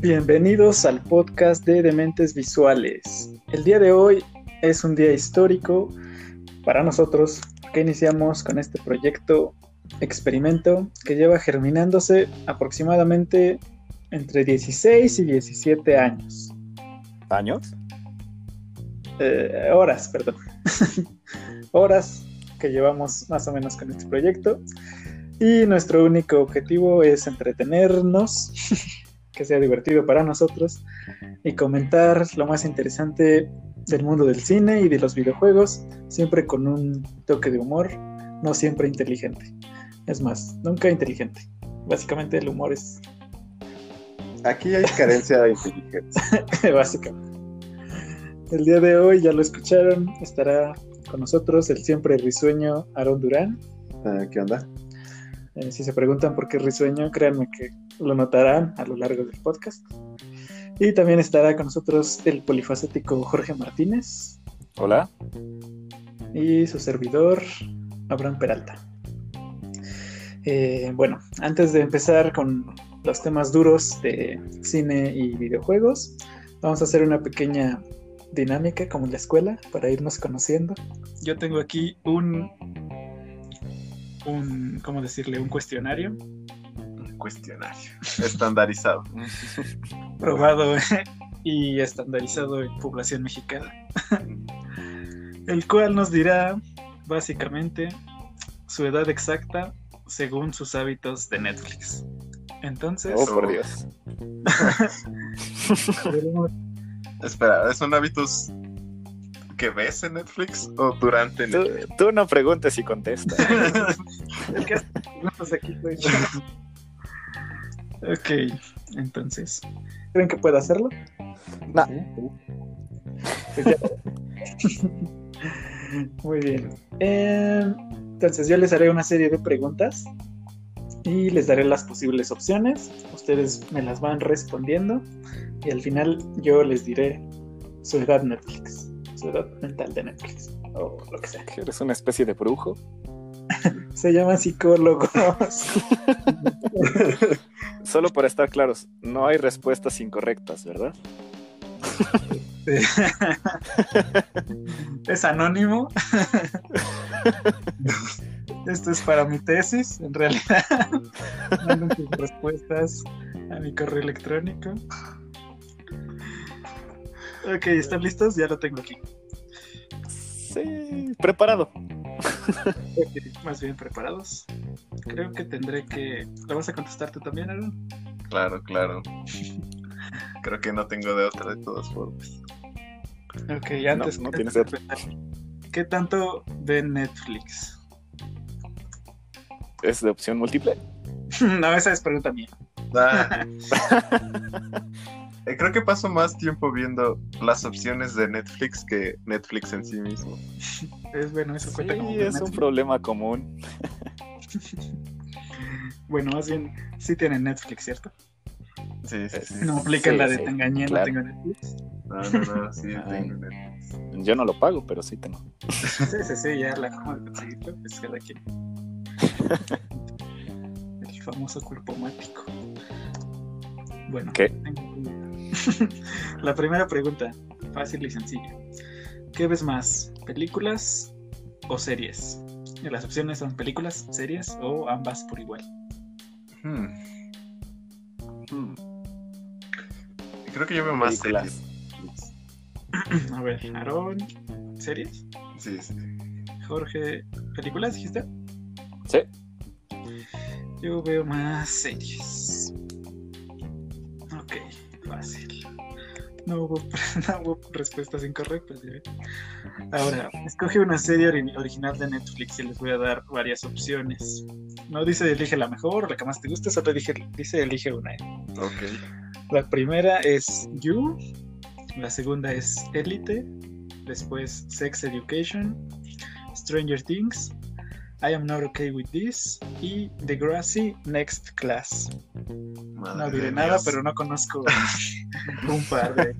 Bienvenidos al podcast de Dementes Visuales. El día de hoy es un día histórico para nosotros que iniciamos con este proyecto experimento que lleva germinándose aproximadamente entre 16 y 17 años. ¿Años? Eh, horas, perdón. horas que llevamos más o menos con este proyecto. Y nuestro único objetivo es entretenernos, que sea divertido para nosotros y comentar lo más interesante del mundo del cine y de los videojuegos, siempre con un toque de humor, no siempre inteligente. Es más, nunca inteligente. Básicamente el humor es... Aquí hay carencia de inteligencia. Básicamente. El día de hoy, ya lo escucharon, estará con nosotros el siempre risueño Aaron Durán. Ah, ¿Qué onda? Eh, si se preguntan por qué risueño, créanme que lo notarán a lo largo del podcast. Y también estará con nosotros el polifacético Jorge Martínez. Hola. Y su servidor, Abraham Peralta. Eh, bueno, antes de empezar con los temas duros de cine y videojuegos, vamos a hacer una pequeña dinámica como en la escuela para irnos conociendo. Yo tengo aquí un, un ¿cómo decirle? Un cuestionario. Un cuestionario estandarizado. probado y estandarizado en población mexicana. El cual nos dirá básicamente su edad exacta según sus hábitos de Netflix. Entonces. Oh, por Dios. Espera, ¿son hábitos que ves en Netflix o durante tú, Netflix? Tú no preguntes y contesta. El que hace preguntas aquí soy yo. Ok, entonces. ¿Creen que pueda hacerlo? No. Pues. Muy bien. Eh, entonces yo les haré una serie de preguntas y les daré las posibles opciones. Ustedes me las van respondiendo y al final yo les diré su edad Netflix, mental de Netflix o lo que sea. ¿Eres una especie de brujo? Se llaman psicólogos. Solo para estar claros, no hay respuestas incorrectas, ¿verdad? es anónimo. Esto es para mi tesis, en realidad. Manden sus respuestas a mi correo electrónico. Ok, ¿están listos? Ya lo tengo aquí. Sí, preparado. Más bien preparados. Creo que tendré que. ¿Lo vas a contestar tú también, Aaron? Claro, claro. Creo que no tengo de otra de todas formas. Ok, antes. No, no tienes otra. ¿Qué tanto ve Netflix? ¿Es de opción múltiple? no, esa es pregunta mía. Ah. Eh, Creo que paso más tiempo viendo las opciones de Netflix que Netflix en sí mismo. Es bueno, eso Sí, cuenta como es un problema común. Bueno, más bien, sí tienen Netflix, ¿cierto? Sí, sí, sí. No aplican Sí, la de sí, te engañé, claro. no tengo Netflix. No, no, no, sí, tengo Netflix. Yo no lo pago, pero sí tengo. Sí, sí, sí, ya la forma de conseguirlo es cada quien. El famoso cuerpo mático. Bueno, ¿Qué? tengo- la primera pregunta, fácil y sencilla. ¿Qué ves más, películas o series? Y Las opciones son películas, series o ambas por igual. Hmm. Hmm. Creo que yo veo más Películas. series. A ver, Aarón, ¿series? Sí, sí. Jorge, ¿películas dijiste? Sí. Yo veo más series. Fácil. No hubo, no hubo respuestas incorrectas. Ahora, escoge una serie ori- original de Netflix y les voy a dar varias opciones. No dice elige la mejor la que más te guste, solo dije, dice elige una. Ok. La primera es You, la segunda es Elite, después Sex Education, Stranger Things, I Am Not Okay With This y Degrassi Next Class. Madre No diré nada, pero no conozco un par de...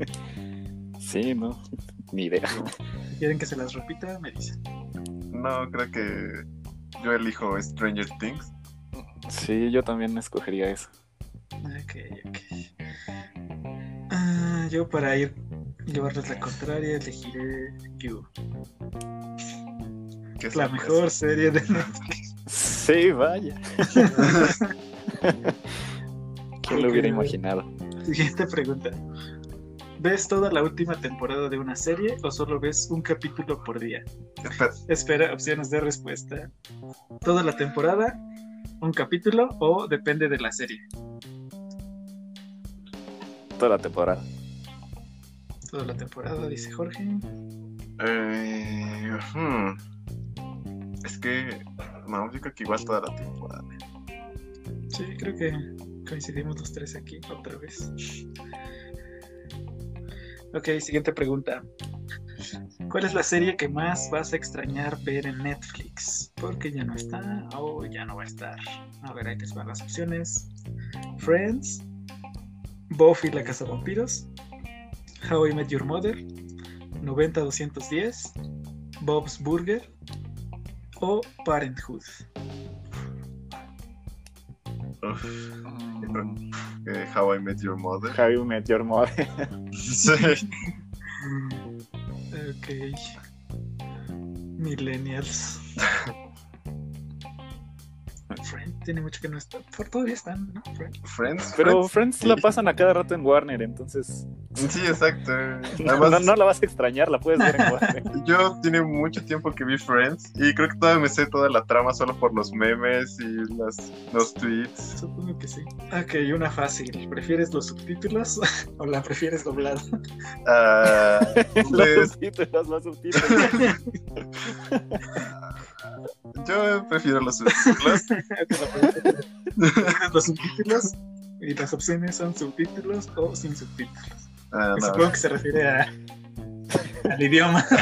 Sí, no. Ni idea. Si quieren que se las repita, me dicen. No, creo que yo elijo Stranger Things. Sí, yo también escogería eso. Ok, ok. Ah, yo para ir llevarles la contraria elegiré You. Qué La mejor serie de Netflix. Sí, vaya. ¿Quién lo hubiera imaginado? Siguiente pregunta. ¿Ves toda la última temporada de una serie o solo ves un capítulo por día? Espera, Espera opciones de respuesta. ¿Toda la temporada? ¿Un capítulo o depende de la serie? Toda la temporada. Toda la temporada, dice Jorge. eh, hmm. Es que. No, yo creo que igual toda la temporada. Sí, creo que coincidimos los tres aquí otra vez. Ok, siguiente pregunta. ¿Cuál es la serie que más vas a extrañar ver en Netflix? Porque ya no está o ya no va a estar. A ver, ahí te van las opciones. Friends, Buffy la Casa Vampiros, How I Met Your Mother, 90-210, Bob's Burger o Parenthood. Uf, Mm, eh, How I Met Your Mother. How I Met Your Mother. Sí. Ok. Millennials. Friend tiene mucho que no está. Por todavía están, ¿no? Friend. Friends. Pero Friends. Friends la pasan a cada rato en Warner, entonces Sí, exacto. no, la vas a extrañar, la puedes ver en Warner. yo tiene mucho tiempo que vi Friends y creo que todavía me sé toda la trama solo por los memes y las, los tweets. Supongo que sí. Ok, una fácil. ¿Prefieres los subtítulos o la prefieres doblada? Ah, Los pues, subtítulos, los subtítulos. yo prefiero los subtítulos. ¿Prefieres los subtítulos? Y las opciones son subtítulos o sin subtítulos. Ah, no. Supongo que se refiere a, al idioma.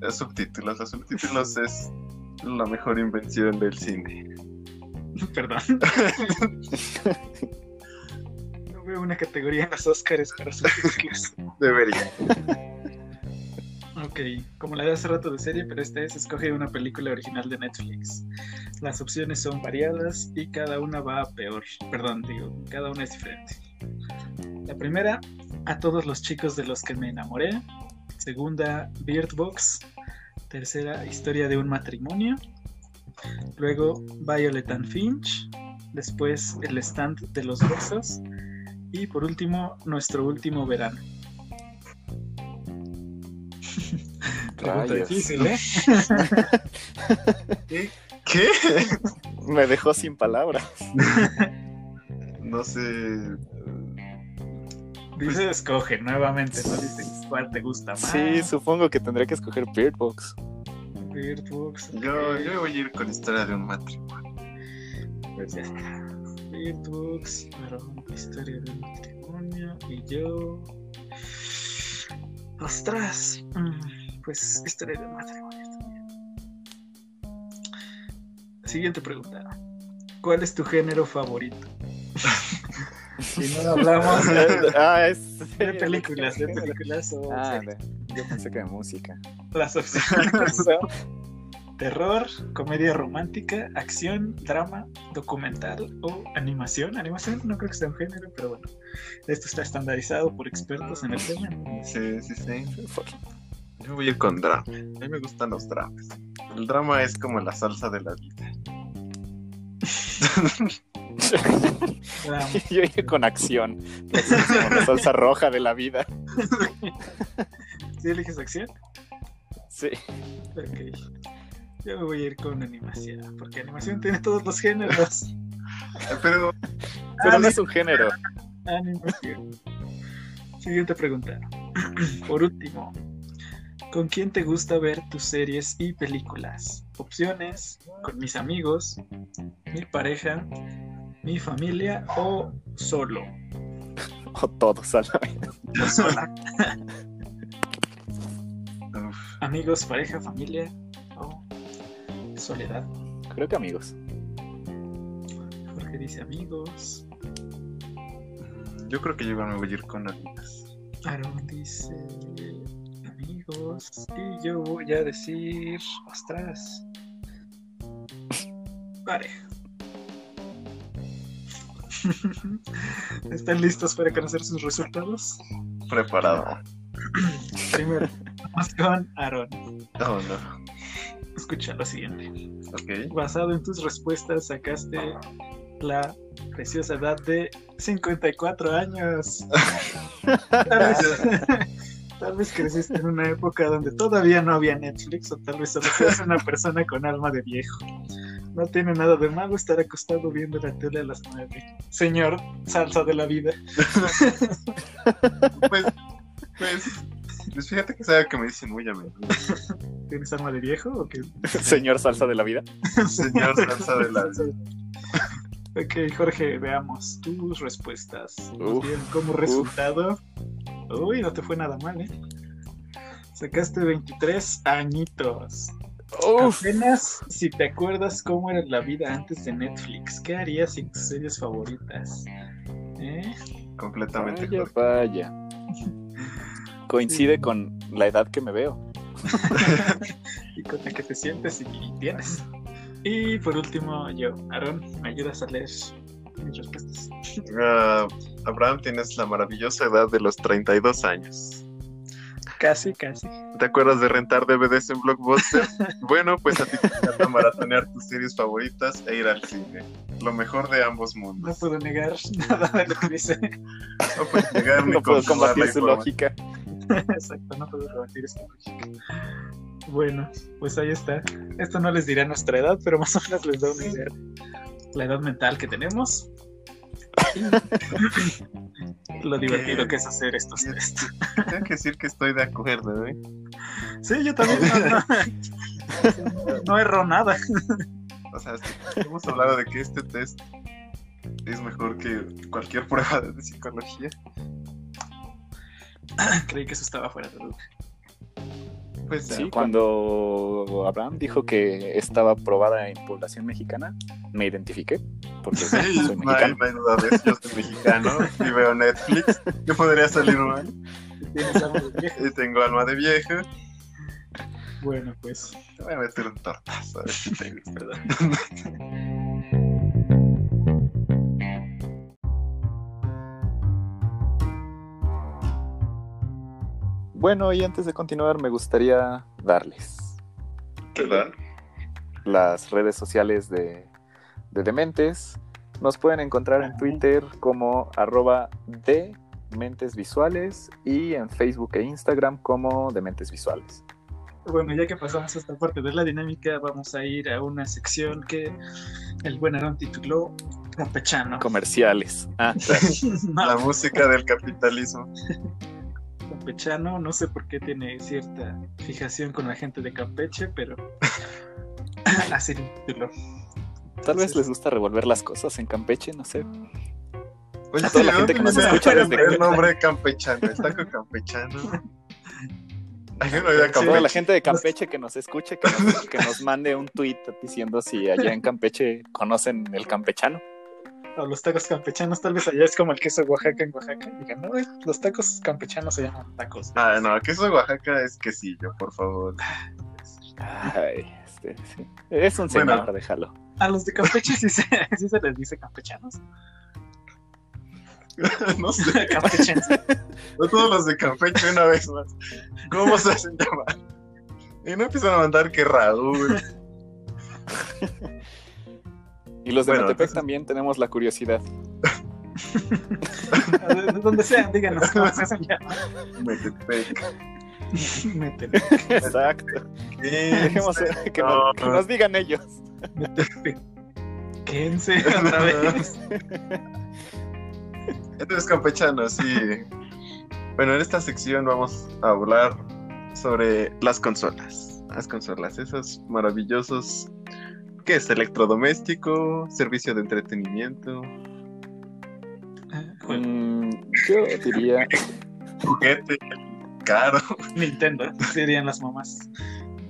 Los subtítulos, los subtítulos es la mejor invención del cine. Perdón. No veo una categoría en los Oscars para subtítulos. Debería. Ok, como la de hace rato de serie, pero esta es escoge una película original de Netflix. Las opciones son variadas y cada una va a peor. Perdón, digo, cada una es diferente. La primera, a todos los chicos de los que me enamoré. Segunda, Beard Box. Tercera, Historia de un matrimonio. Luego, Violet and Finch. Después, El stand de los besos. Y por último, Nuestro último verano. Pregunta difícil, ¿eh? ¿Qué? ¿Qué? Me dejó sin palabras. No sé. Dice escoge nuevamente, no dice cuál te gusta más. Sí, supongo que tendré que escoger Beard Box. Yo, yo voy a ir con historia de un matrimonio. Pues ya está. Box, varón, historia de un matrimonio. Y yo. ¡Ostras! Pues historia de matrimonio también. Siguiente pregunta. ¿Cuál es tu género favorito? si no hablamos de, ah, es de películas, de películas o Ah, series. yo pensé que de música. Las opciones son terror, comedia romántica, acción, drama, documental o animación. Animación no creo que sea un género, pero bueno, esto está estandarizado por expertos en el tema. Sí, sí, sí. Yo voy a ir con drama. A mí me gustan los dramas. El drama es como la salsa de la vida. Yo iría con acción. Es como la salsa roja de la vida. ¿Sí eliges acción? Sí. Ok. Yo me voy a ir con animación, porque animación tiene todos los géneros. Pero Pero no es un género. Animación. Siguiente pregunta. Por último, ¿con quién te gusta ver tus series y películas? Opciones, con mis amigos, mi pareja, mi familia o solo. O todos a la vez. O sola. uf, Amigos, pareja, familia o soledad. Creo que amigos. Jorge dice amigos. yo creo que yo me voy a ir con amigas. Aaron dice amigos. Y yo voy a decir, ostras. Pareja. ¿Están listos para conocer sus resultados? Preparado. Primero, vamos con Aaron. Oh, no. Escucha lo siguiente. Ok. Basado en tus respuestas, sacaste la preciosa edad de 54 años. Tal vez, tal vez creciste en una época donde todavía no había Netflix, o tal vez solo seas una persona con alma de viejo. No tiene nada de malo estar acostado viendo la tele a las 9. Señor, salsa de la vida. Pues, pues, pues fíjate que algo que me dicen muy a menudo. ¿Tienes alma de viejo o qué? Señor salsa de la vida. Señor salsa de la vida. Ok, Jorge, veamos tus respuestas. Uf, bien, como resultado. Uy, no te fue nada mal, ¿eh? Sacaste 23 añitos. Uf. Apenas si te acuerdas cómo era la vida antes de Netflix, ¿qué harías sin tus series favoritas? ¿Eh? Completamente Vaya, vaya. Coincide con la edad que me veo. y con la que te sientes y, y tienes. Y por último, yo, Aaron, ¿me ayudas a leer mis respuestas? Ah, Abraham, tienes la maravillosa edad de los 32 años. Casi, casi. ¿Te acuerdas de rentar DVDs en Blockbuster? bueno, pues a ti te encanta maratonear tus series favoritas e ir al cine. Lo mejor de ambos No mundos. puedo negar nada de lo que dice. No puedes llegar ni No puedo combatir su lógica. Exacto, no puedo rebatir esta. Bueno, pues ahí está. Esto no les dirá nuestra edad, pero más o menos les da una idea. La edad mental que tenemos. Lo divertido que es hacer estos test. Tengo que decir que estoy de acuerdo, ¿eh? Sí, yo también. No, no, no erro nada. O sea, hemos hablado de que este test es mejor que cualquier prueba de psicología. Creí que eso estaba fuera de duda. Pues Sí, cuando Abraham dijo que estaba aprobada en población mexicana, me identifiqué, porque soy hay, mexicano. no eso. Yo soy mexicano y veo Netflix. ¿Qué podría salir mal? Y tengo alma de viejo. Bueno, pues. Te voy a meter un tortazo a ver si te gusta. Bueno, y antes de continuar, me gustaría darles ¿Verdad? las redes sociales de, de Dementes. Nos pueden encontrar en Twitter como arroba de Mentes Visuales y en Facebook e Instagram como Dementes Visuales. Bueno, ya que pasamos esta parte de la dinámica, vamos a ir a una sección que el buen Aaron tituló Campechano. Comerciales. Ah, No, La música del capitalismo. Campechano, no sé por qué tiene cierta fijación con la gente de Campeche, pero así tal vez les gusta revolver las cosas en Campeche, no sé. Oye, A toda la ¿de gente que nos escucha el nombre campechano. Está con campechano. Hay una idea A toda la gente de Campeche que nos escuche, que nos, que nos mande un tweet diciendo si allá en Campeche conocen el campechano. O los tacos campechanos, tal vez allá es como el queso Oaxaca en Oaxaca. Digan, no, los tacos campechanos se llaman tacos. Ah, no, queso de Oaxaca es quesillo, por favor. Ay, este, sí. Es un señor, Bueno. déjalo. A los de Campeche sí se, sí se les dice campechanos. no sé. Campechenses. No todos los de Campeche una vez más. ¿Cómo se hacen llamar? Y no empiezan a mandar que Raúl. Y los de Bueno, Metepec entonces- también tenemos la curiosidad. De de donde sean, díganos cómo se llamar. Metepec. Métele. Exacto. Dejemos que, No. nos, que nos digan ellos. Quédense otra vez. Entonces, campechano, sí. Bueno, en esta sección vamos a hablar sobre las consolas. Las consolas, esos maravillosos. ¿Qué es? Electrodoméstico, servicio de entretenimiento, Mm, yo diría. juguete, caro. Nintendo, dirían las mamás.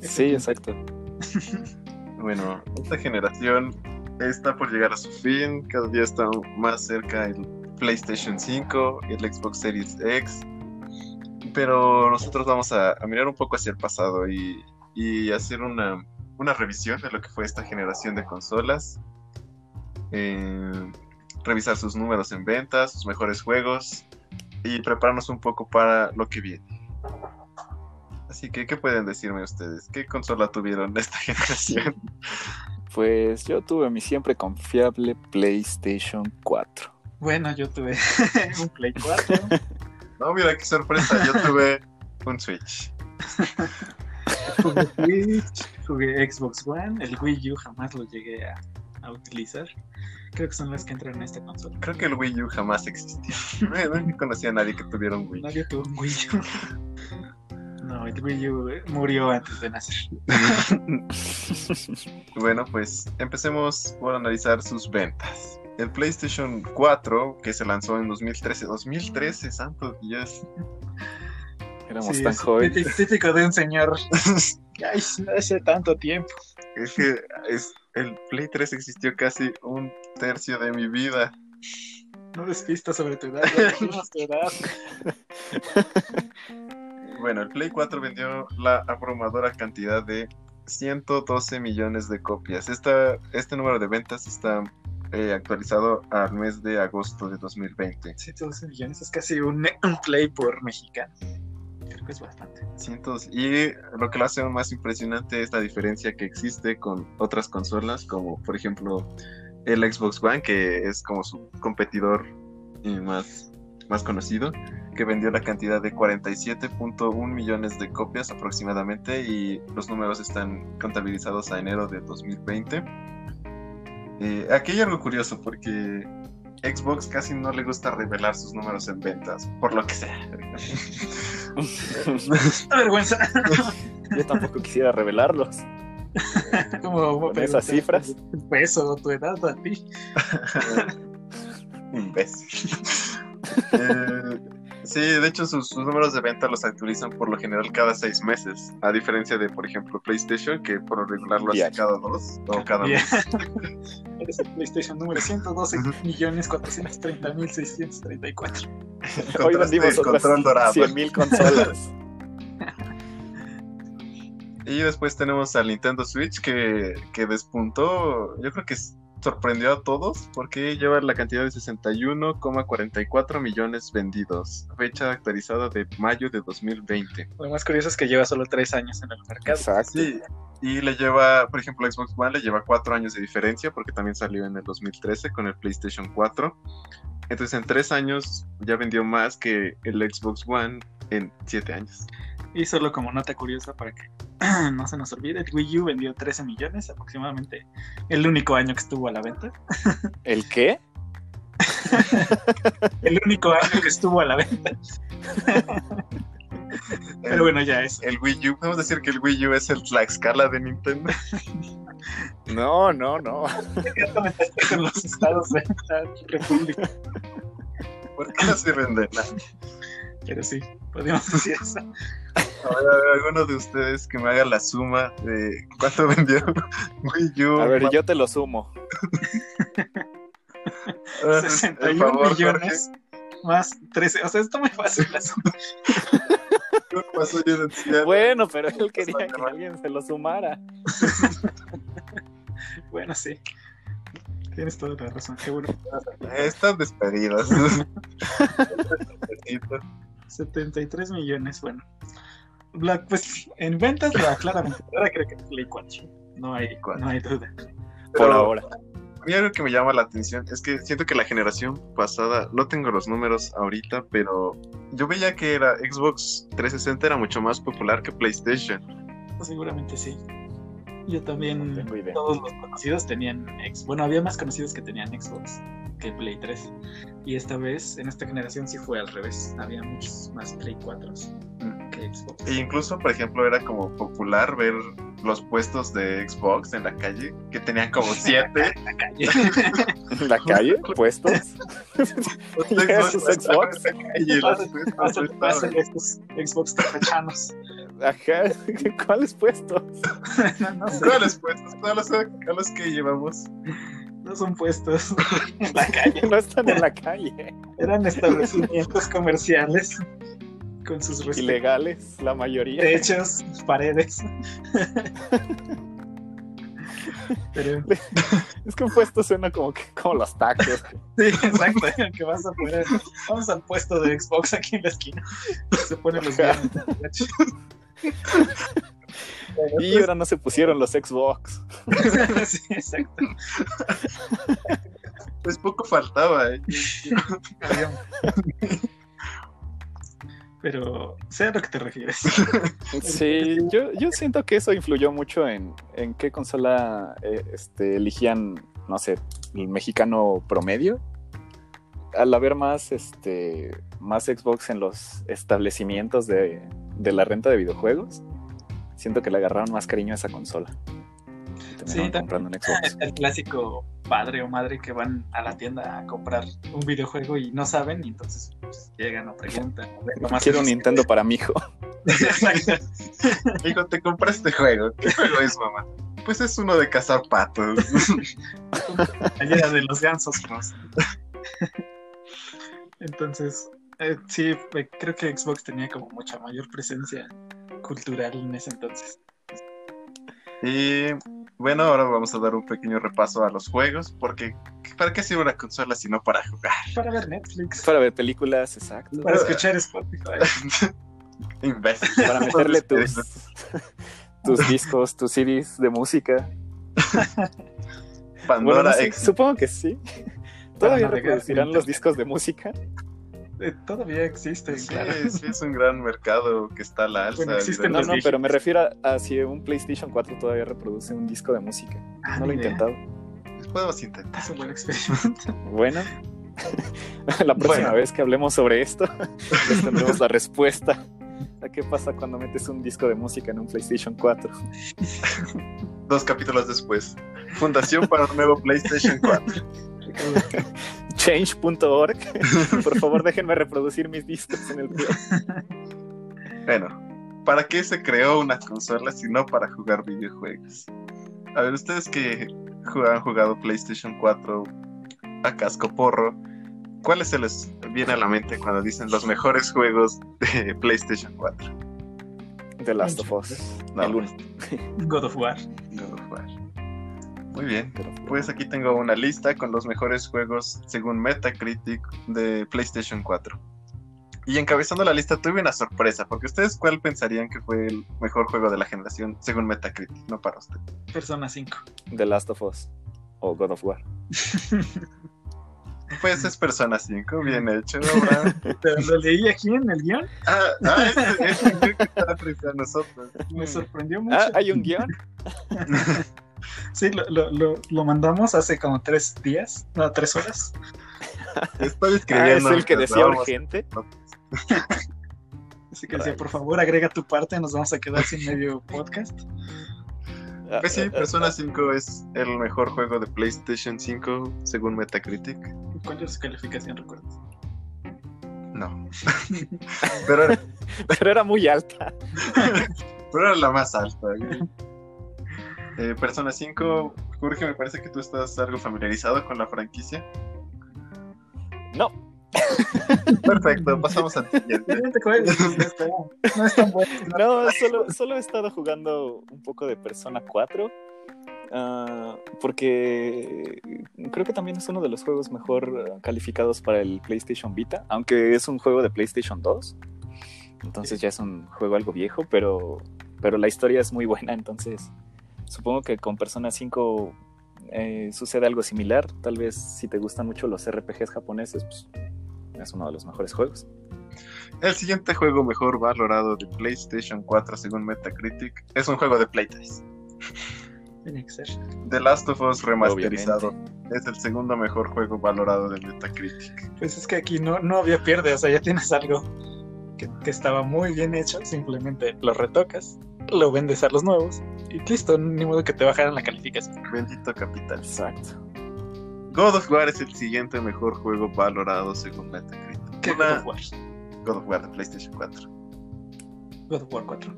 Sí, exacto. Bueno, esta generación está por llegar a su fin. Cada día está más cerca el PlayStation 5 y el Xbox Series X. Pero nosotros vamos a, a mirar un poco hacia el pasado y, y hacer una, una revisión de lo que fue esta generación de consolas. Eh, revisar sus números en ventas, sus mejores juegos y prepararnos un poco para lo que viene. Así que, ¿qué pueden decirme ustedes? ¿Qué consola tuvieron de esta generación? Pues yo tuve mi siempre confiable PlayStation 4. Bueno, yo tuve un Play 4. No, mira qué sorpresa, yo tuve un Switch. jugué Switch, jugué Xbox One, el Wii U jamás lo llegué a, a utilizar. Creo que son las que entran en esta consola. Creo que el Wii U jamás existió. No, no conocía a nadie que tuviera un Wii. Nadie tuvo un Wii U. No, el Wii U eh, murió antes de nacer. Bueno, pues empecemos por analizar sus ventas. El PlayStation 4, que se lanzó en 2013. 2013, santo Dios. Éramos Sí, tan es jóvenes. típico- Típico de un señor. Ay, hace tanto tiempo. Es que es, el Play 3 existió casi un tercio de mi vida. No despistas sobre tu edad. dijimos tu edad. Bueno, el Play 4 vendió la abrumadora cantidad de 112 millones de copias. Esta, este número de ventas está eh, actualizado al mes de agosto de 2020. 112 millones es casi un, un play por mexicano. Creo que es bastante. Cientos. Y lo que lo hace más impresionante es la diferencia que existe con otras consolas, como por ejemplo el Xbox One, que es como su competidor eh, más, más conocido, que vendió la cantidad de 47.1 millones de copias aproximadamente y los números están contabilizados a enero de 2020. Eh, aquí hay algo curioso porque Xbox casi no le gusta revelar sus números en ventas, por lo que sea. ¡Qué vergüenza! Yo tampoco quisiera revelarlos. Como Con esas cifras. Peso, tu edad a ti. Imbécil. Eh, sí, de hecho sus, sus números de venta los actualizan por lo general cada seis meses, a diferencia de, por ejemplo, PlayStation, que por lo regular lo hace cada dos o cada Bien. mes. Eres el PlayStation número 112 millones 430 mil 634. Hoy vendimos otras control dorado. 100.000 consolas. Y después tenemos al Nintendo Switch que, que despuntó, yo creo que s- sorprendió a todos porque lleva la cantidad de 61,44 millones vendidos, fecha actualizada de mayo de 2020. Lo más curioso es que lleva solo 3 años en el mercado. Exacto. Sí, y le lleva, por ejemplo, Xbox One le lleva cuatro años de diferencia porque también salió en el 2013 con el PlayStation 4. Entonces en tres años ya vendió más que el Xbox One en siete años. Y solo como nota curiosa para que no se nos olvide, el Wii U vendió 13 millones aproximadamente. El único año que estuvo a la venta. ¿El qué? El único año que estuvo a la venta. Pero bueno, ya eso. El Wii U, podemos decir que el Wii U es el, la escala de Nintendo. No, no, no. ¿Qué comentaste con los estados de la República? ¿Por qué no sirven de nada? Pero sí, podríamos decir eso. A ver, a ver, alguno de ustedes que me haga la suma de cuánto vendió Wii U. A ver, yo te lo sumo. Ah, 61 por favor, millones más 13. O sea, está muy fácil la suma. Jorge. Bueno, pero él quería que alguien se lo sumara. Bueno, sí. Tienes toda la razón. Qué bueno. Están despedidos. 73 millones, bueno. Black, pues en ventas, la claramente. Ahora creo que es Play 4. No hay, no hay duda. Por ahora. A mí algo que me llama la atención es que siento que la generación pasada, no tengo los números ahorita, pero yo veía que era Xbox 360 era mucho más popular que PlayStation. Seguramente sí. Yo también. No tengo idea. Todos los conocidos tenían Xbox. Bueno, había más conocidos que tenían Xbox que Play 3. Y esta vez, en esta generación, sí fue al revés. Había muchos más Play 4 que Xbox. E incluso, por ejemplo, era como popular ver los puestos de Xbox en la calle, que tenían como siete. La calle. ¿En la calle? ¿Puestos? Esos Xbox. en la calle, y los puestos Pasa- estaban- pasan estos Xbox campechanos. Ajá. ¿Cuáles puestos? no, no sé, ¿Cuáles puestos? Todos los, a los que llevamos. no son puestos en la calle. No están en la calle. Eran establecimientos comerciales con sus Ilegales, la mayoría. techos, paredes. Pero Es que un puesto suena como, que, como los tacos. sí, exacto, que vas a poner. Vamos al puesto de Xbox aquí en la esquina. Se ponen los viernes. Y ahora no se pusieron los Xbox. pues, sí, exacto. Pues poco faltaba, ¿eh? Pero sé a lo que te refieres. Sí, yo, yo siento que eso influyó mucho en, en qué consola eh, este, elegían, no sé, el mexicano promedio. Al haber más, este, más Xbox en los establecimientos de, de la renta de videojuegos, siento que le agarraron más cariño a esa consola. Sí, comprando un Xbox. El clásico padre o madre que van a la tienda a comprar un videojuego y no saben, y entonces pues, llegan o preguntan. más Quiero un. Nintendo para mi hijo. Exacto. Hijo, te compré este juego. ¿Qué juego es, mamá? Pues es uno de cazar patos. Allá de los gansos Ross. Entonces, eh, sí, eh, creo que Xbox tenía como mucha mayor presencia cultural en ese entonces. Y bueno, ahora vamos a dar un pequeño repaso a los juegos, porque ¿para qué sirve una consola si no para jugar? Para ver Netflix, Para ver películas, exacto. para escuchar Spotify. Imbécil. Para meterle tus, tus discos, tus CDs de música. Bueno, Pandora no sé, X. supongo que sí. ¿Todavía reproducirán los discos de música? Eh, todavía existe, Sí, claro. sí, es un gran mercado que está a la alza. Bueno, existen No, no, pero me refiero a, a si un PlayStation 4 todavía reproduce un disco de música. Ah, No lo he idea. intentado. Pues podemos intentar. Es un buen experimento. Bueno, la próxima Bueno. vez que hablemos sobre esto, les tendremos la respuesta a qué pasa cuando metes un disco de música en un PlayStation 4. Dos capítulos después. Fundación para un nuevo PlayStation 4. Change.org. Por favor, déjenme reproducir mis discos en el Play. Bueno, ¿para qué se creó una consola si no para jugar videojuegos? A ver, ustedes que han jugado PlayStation 4 a casco porro, ¿cuáles se les viene a la mente cuando dicen los mejores juegos de PlayStation 4? The Last of Us. No. El uno. God of War. God of War. Muy bien. Pero- Pues aquí tengo una lista con los mejores juegos según Metacritic de PlayStation 4. Y encabezando la lista tuve una sorpresa, porque ustedes cuál pensarían que fue el mejor juego de la generación según Metacritic, no para usted. Persona 5. The Last of Us. O God of War. Pues es Persona 5, bien hecho. Pero lo leí aquí en el guion. Ah, ah, ese, ese creo que está frente a nosotros. Me sorprendió mucho. Ah, hay un guion. Sí, lo, lo, lo, lo mandamos hace como tres días, no, tres horas. Estoy Ah, es escribiendo. el que decía urgente. Así que decía, por favor, agrega tu parte, nos vamos a quedar sin medio podcast. Ah, Pues sí, ah, Persona 5 es el mejor juego de PlayStation 5 según Metacritic. ¿Cuál es su calificación, recuerdas? No. pero, era, Pero era muy alta. pero era la más alta. güey. Eh, Persona 5, Jorge, me parece que tú estás algo familiarizado con la franquicia. No. Perfecto, pasamos al siguiente. No es tan bueno. No, solo, solo he estado jugando un poco de Persona 4. ah, porque creo que también es uno de los juegos mejor ah, calificados para el PlayStation Vita, aunque es un juego de PlayStation 2. Entonces ya es un juego algo viejo, pero, pero la historia es muy buena, entonces supongo que con Persona 5 eh, sucede algo similar. Tal vez si te gustan mucho los RPGs japoneses, pues es uno de los mejores juegos. El siguiente juego mejor valorado de PlayStation 4 según Metacritic es un juego de Play 3. Tiene que ser. The Last of Us remasterizado es el segundo mejor juego valorado de Metacritic. Pues es que aquí no, no había pierde, o sea, ya tienes algo que, que estaba muy bien hecho, simplemente lo retocas, lo vendes a los nuevos y listo, ni modo que te bajaran la calificación. Bendito capital. Exacto. God of War es el siguiente mejor juego valorado según Metacritic. ¿Qué Una- God of War? God of War de PlayStation 4. God of War 4.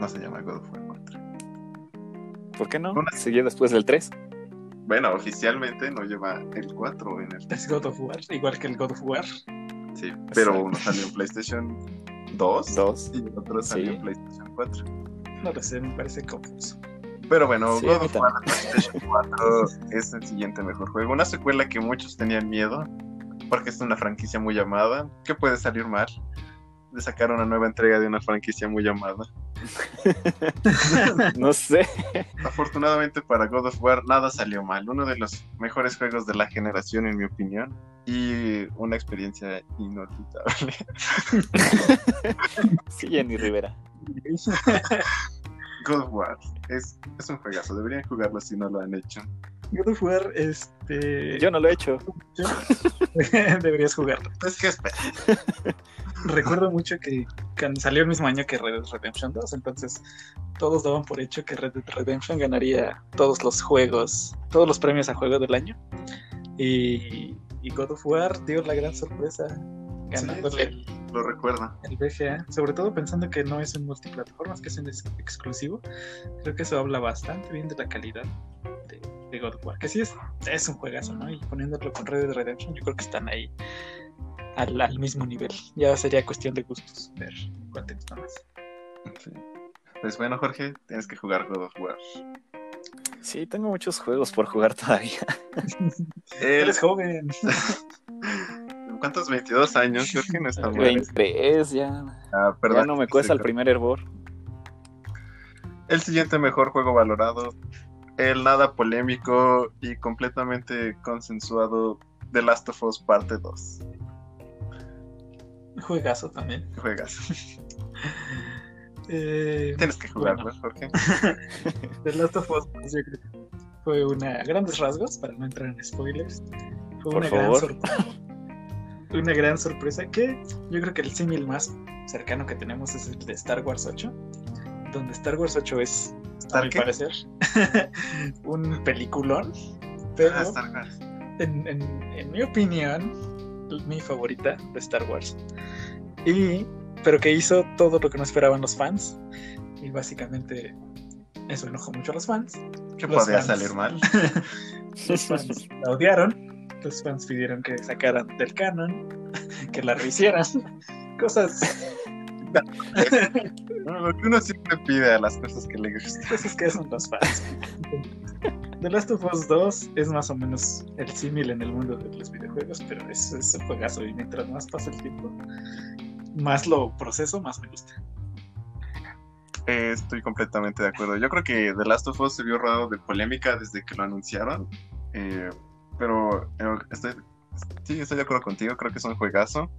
No se llama God of War 4. ¿Por qué no? Una- Seguía después del 3. Bueno, oficialmente no lleva el 4 en el Es God of War, igual que el God of War. Sí, pero Exacto. uno salió en PlayStation 2 2. y el otro salió Sí. en PlayStation 4. No lo sé, me parece confuso. Pero bueno, Sí, God of War PlayStation 4 es el siguiente mejor juego. Una secuela que muchos tenían miedo, porque es una franquicia muy amada. ¿Qué puede salir mal? De sacar una nueva entrega de una franquicia muy amada. No sé. Afortunadamente para God of War nada salió mal. Uno de los mejores juegos de la generación, en mi opinión. Y una experiencia inolvidable. Sí, Jenny Rivera. God of War es, es un juegazo. Deberían jugarlo si no lo han hecho. God of War, este. Yo no lo he hecho. Deberías jugarlo. Pues, ¿qué esperas? Recuerdo mucho que salió el mismo año que Red Dead Redemption 2, entonces todos daban por hecho que Red Dead Redemption ganaría todos los juegos, todos los premios a juego del año. Y, y God of War dio la gran sorpresa ganándole Sí, Lo recuerdo. el BGA, sobre todo pensando que no es un multiplataformas, que es un ex- exclusivo. Creo que eso habla bastante bien de la calidad de, God of War, que sí es, es un juegazo, ¿no? Y poniéndolo con Red Dead Redemption, yo creo que están ahí al, al mismo nivel. Ya sería cuestión de gustos ver cuál te gusta más. Sí. Pues bueno, Jorge, tienes que jugar God of War. Sí, tengo muchos juegos por jugar todavía. Eres joven. ¿Cuántos? 22 años, Jorge, no está mal. 23 ya. Ah, perdón. Ya no me cuesta el primer hervor. El siguiente mejor juego valorado, el nada polémico y completamente consensuado The Last of Us Parte 2. Juegazo también. Juegas. Eh, Tienes que jugarlo, Bueno. Jorge. The Last of Us yo creo que fue una a grandes rasgos para no entrar en spoilers. Fue Por una gran sorpresa. Una gran sorpresa que yo creo que el símil más cercano que tenemos es el de Star Wars 8, donde Star Wars 8 es, a ¿Star mi qué? parecer, un peliculón, pero Ah, Star Wars. en, en- en mi opinión, mi favorita de Star Wars. Y, pero que hizo todo lo que no esperaban los fans. Y básicamente eso enojó mucho a los fans. ¿Qué Los podía fans. salir mal? Los fans la odiaron. Los fans pidieron que sacaran del canon, que la rehicieran. Cosas, lo que uno siempre pide a las cosas que le gustan. cosas que hacen los fans. The Last of Us 2 es más o menos el símil en el mundo de los videojuegos, pero es, es un juegazo y mientras más pasa el tiempo, más lo proceso, más me gusta. Eh, estoy completamente de acuerdo. Yo creo que The Last of Us se vio rodeado de polémica desde que lo anunciaron. eh, pero eh, estoy, sí, estoy de acuerdo contigo. Creo que es un juegazo.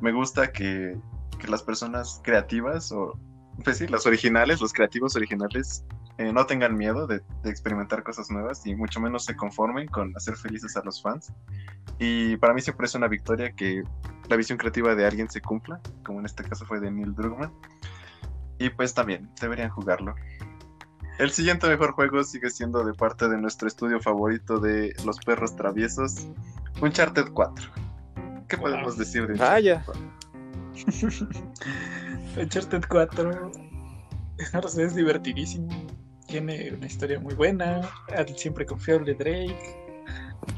Me gusta que, que las personas creativas, o pues sí, los originales, los creativos originales, eh, no tengan miedo de, de experimentar cosas nuevas y mucho menos se conformen con hacer felices a los fans. Y para mí siempre es una victoria que la visión creativa de alguien se cumpla, como en este caso fue de Neil Druckmann. Y pues también deberían jugarlo. El siguiente mejor juego sigue siendo de parte de nuestro estudio favorito de los perros traviesos, Uncharted 4. ¿Qué Wow. podemos decir de Vaya. Uncharted 4, no sé, es divertidísimo. Tiene una historia muy buena. Al siempre confiable Drake.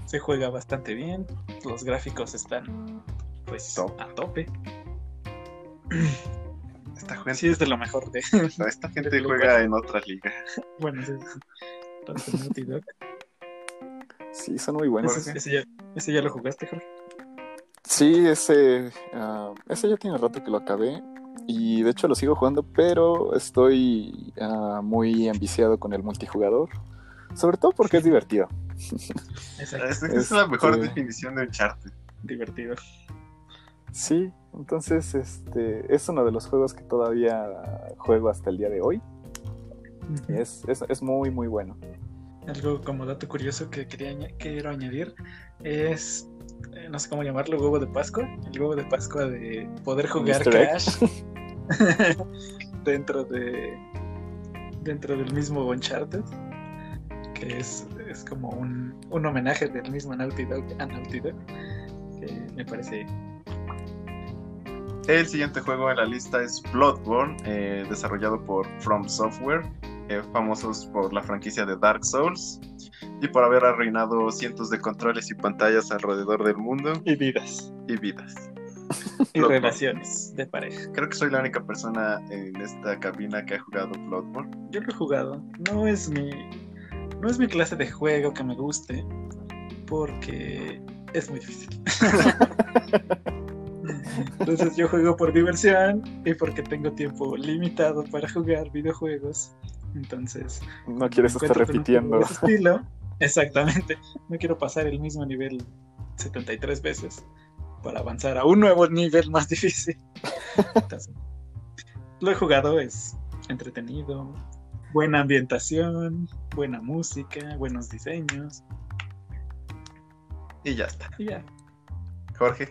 Se juega bastante bien. Los gráficos están pues Top. a tope. Esta gente, Sí, es de lo mejor de. esta gente juega en otra liga. bueno, sí, Dog. Sí, son muy buenos. Ese, ese ya, ese ya lo jugaste, Jorge. Sí, ese, ah, ese ya tiene rato que lo acabé y de hecho lo sigo jugando, pero estoy ah, muy ambiciado con el multijugador, sobre todo porque es divertido. Exacto. Es la mejor Este- definición de Uncharted. Divertido. Sí, entonces este es uno de los juegos que todavía juego hasta el día de hoy. Es, es, es muy, muy bueno. Algo como dato curioso que quería quiero añadir es, eh, no sé cómo llamarlo, huevo de Pascua. El huevo de Pascua de poder jugar. Crash dentro de dentro del mismo Uncharted, que es, es como un, un homenaje del mismo Naughty Dog a Naughty Dog, que me parece El siguiente juego en la lista es Bloodborne, eh, desarrollado por From Software, eh, famosos por la franquicia de Dark Souls y por haber arruinado cientos de controles y pantallas alrededor del mundo y vidas. y vidas. Y Bloodborne. relaciones de pareja. Creo que soy la única persona en esta cabina que ha jugado Bloodborne. Yo lo he jugado. No es mi. No es mi clase de juego que me guste. Porque es muy difícil. Entonces yo juego por diversión y porque tengo tiempo limitado para jugar videojuegos. Entonces. No quieres estar juego repitiendo. de ese estilo. Exactamente. No quiero pasar el mismo nivel 73 veces para avanzar a un nuevo nivel más difícil. Entonces, lo he jugado, es entretenido, buena ambientación, buena música, buenos diseños. Y ya está. Y ya. Jorge.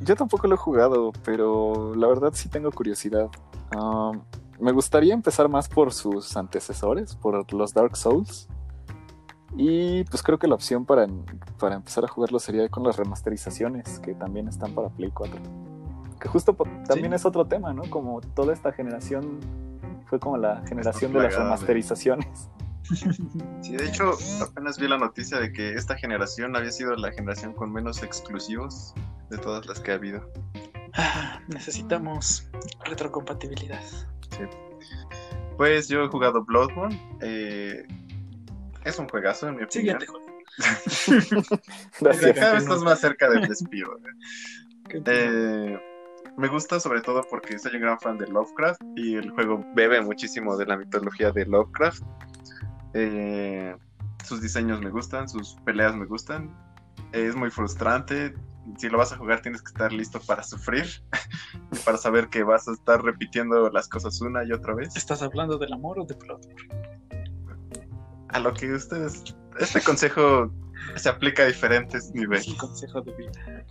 Yo tampoco lo he jugado, pero la verdad sí tengo curiosidad. Um, me gustaría empezar más por sus antecesores, por los Dark Souls. Y pues creo que la opción para, para empezar a jugarlo sería con las remasterizaciones, que también están para Play 4. Que justo también Sí. es otro tema, ¿no? Como toda esta generación fue como la generación de las remasterizaciones. Sí, de hecho, apenas vi la noticia de que esta generación había sido la generación con menos exclusivos de todas las que ha habido. Ah, necesitamos retrocompatibilidad. Pues yo he jugado Bloodborne. eh, es un juegazo, en mi opinión. Siguiente juego. Gracias. Cada vez estás más cerca del despido. ¿Qué- Eh, me gusta sobre todo porque soy un gran fan de Lovecraft y el juego bebe muchísimo de la mitología de Lovecraft. Eh, sus diseños me gustan, sus peleas me gustan. Es muy frustrante. Si lo vas a jugar tienes que estar listo para sufrir y para saber que vas a estar repitiendo las cosas una y otra vez. ¿Estás hablando del amor o de plot? A lo que ustedes... Este consejo se aplica a diferentes Es niveles. un consejo de vida.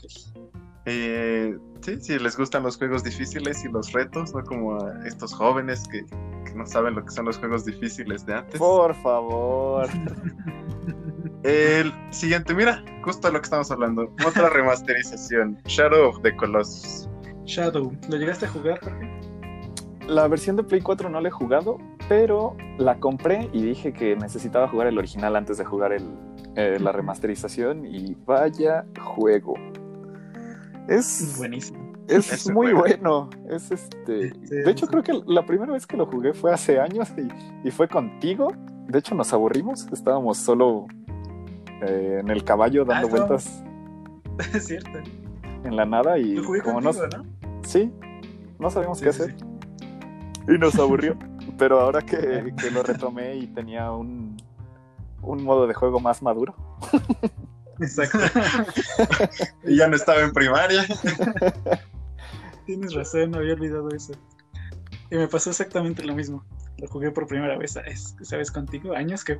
Eh, sí, si les gustan los juegos difíciles y los retos, no como a estos jóvenes que, que no saben lo que son los juegos difíciles de antes. Por favor. El siguiente, mira, justo lo que estamos hablando. Otra remasterización, Shadow of the Colossus. Shadow, ¿lo llegaste a jugar, Jorge? La versión de Play 4 no la he jugado, pero la compré y dije que necesitaba jugar el original antes de jugar el, eh, la remasterización y vaya juego. Es, Buenísimo. es Ese muy juego. bueno. Es este. Sí, de hecho, sí. creo que la primera vez que lo jugué fue hace años y, y fue contigo. De hecho, nos aburrimos. Estábamos solo eh, en el caballo dando Ah, vueltas es cierto. en la nada y jugué como contigo, no, ¿no? Sí, no sabíamos Sí, qué sí, hacer sí. y nos aburrió. Pero ahora que, que lo retomé y tenía un, un modo de juego más maduro, Exacto. Y ya no estaba en primaria. Tienes razón, había olvidado eso. Y me pasó exactamente lo mismo. Lo jugué por primera vez, es- ¿sabes? Contigo, años que